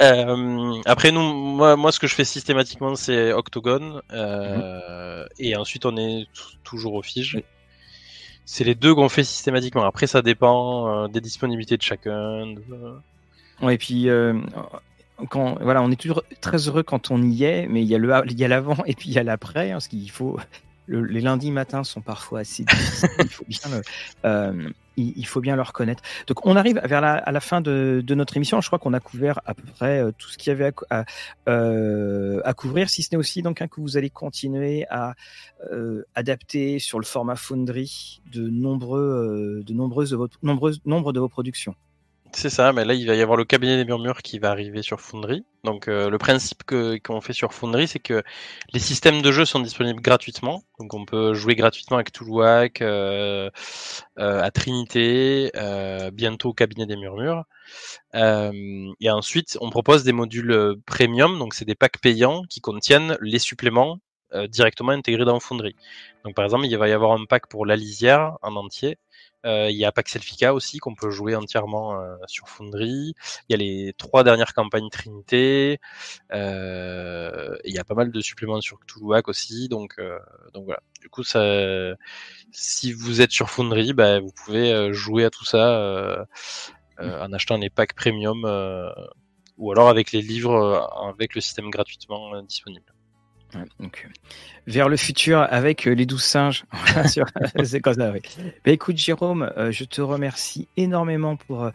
[SPEAKER 2] Euh, après nous, moi, moi, ce que je fais systématiquement, c'est Octogone, euh, et ensuite on est toujours au Fige. C'est les deux qu'on fait systématiquement. Après, ça dépend des disponibilités de chacun. De...
[SPEAKER 1] Ouais, et puis quand voilà, on est toujours très heureux quand on y est, mais il y a le il y a l'avant et puis il y a l'après, hein, parce qu'il faut les lundis matins sont parfois assez difficiles. il, faut bien le, euh, il, faut bien le reconnaître. Donc, on arrive vers la, à la fin de, notre émission. Je crois qu'on a couvert à peu près euh, tout ce qu'il y avait euh, à, couvrir, si ce n'est aussi donc hein, que vous allez continuer à adapter sur le format Foundry de nombreux, de nombreuses, de nombreuses, nombre de vos productions.
[SPEAKER 2] C'est ça, mais là il va y avoir le cabinet des murmures qui va arriver sur Foundry. Donc euh, le principe qu'on fait sur Foundry, c'est que les systèmes de jeu sont disponibles gratuitement. Donc on peut jouer gratuitement avec Toulouac, euh, euh, à Trinité, bientôt au cabinet des murmures. et ensuite on propose des modules premium, donc c'est des packs payants qui contiennent les suppléments directement intégrés dans Foundry. Donc par exemple il va y avoir un pack pour la lisière en entier Il y a Paxelfica aussi qu'on peut jouer entièrement sur Foundry. Il y a les trois dernières campagnes Trinité. Il y a pas mal de suppléments sur Cthulhuac aussi. Donc, donc voilà. Du coup, ça, si vous êtes sur Foundry, bah, vous pouvez jouer à tout ça en achetant les packs premium ou alors avec les livres avec le système gratuitement disponible
[SPEAKER 1] donc, euh, vers le futur avec euh, les douze singes. (laughs) (laughs) c'est comme ça, oui. Bah, écoute, Jérôme, euh, je te remercie énormément pour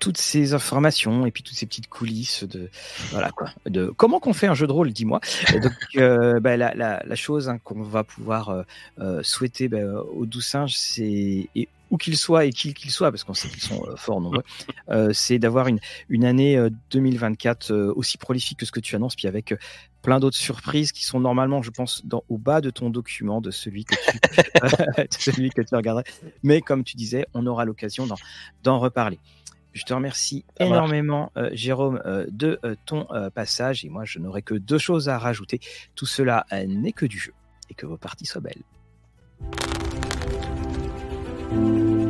[SPEAKER 1] toutes ces informations et puis toutes ces petites coulisses de, voilà, quoi, de comment qu'on fait un jeu de rôle, dis-moi. Donc, (laughs) bah, la, la, la, chose hein, qu'on va pouvoir souhaiter bah, aux douze singes, c'est où qu'ils soient et qui qu'ils soient, parce qu'on sait qu'ils sont euh, fort nombreux, euh, c'est d'avoir une, une année 2024 euh, aussi prolifique que ce que tu annonces, puis avec plein d'autres surprises qui sont normalement, je pense, dans, au bas de ton document, de celui que tu, (laughs) (laughs) celui que tu regarderais. Mais comme tu disais, on aura l'occasion d'en reparler. Je te remercie énormément, Jérôme, de ton passage. Et moi, je n'aurai que deux choses à rajouter. Tout cela n'est que du jeu. Et que vos parties soient belles. Bye.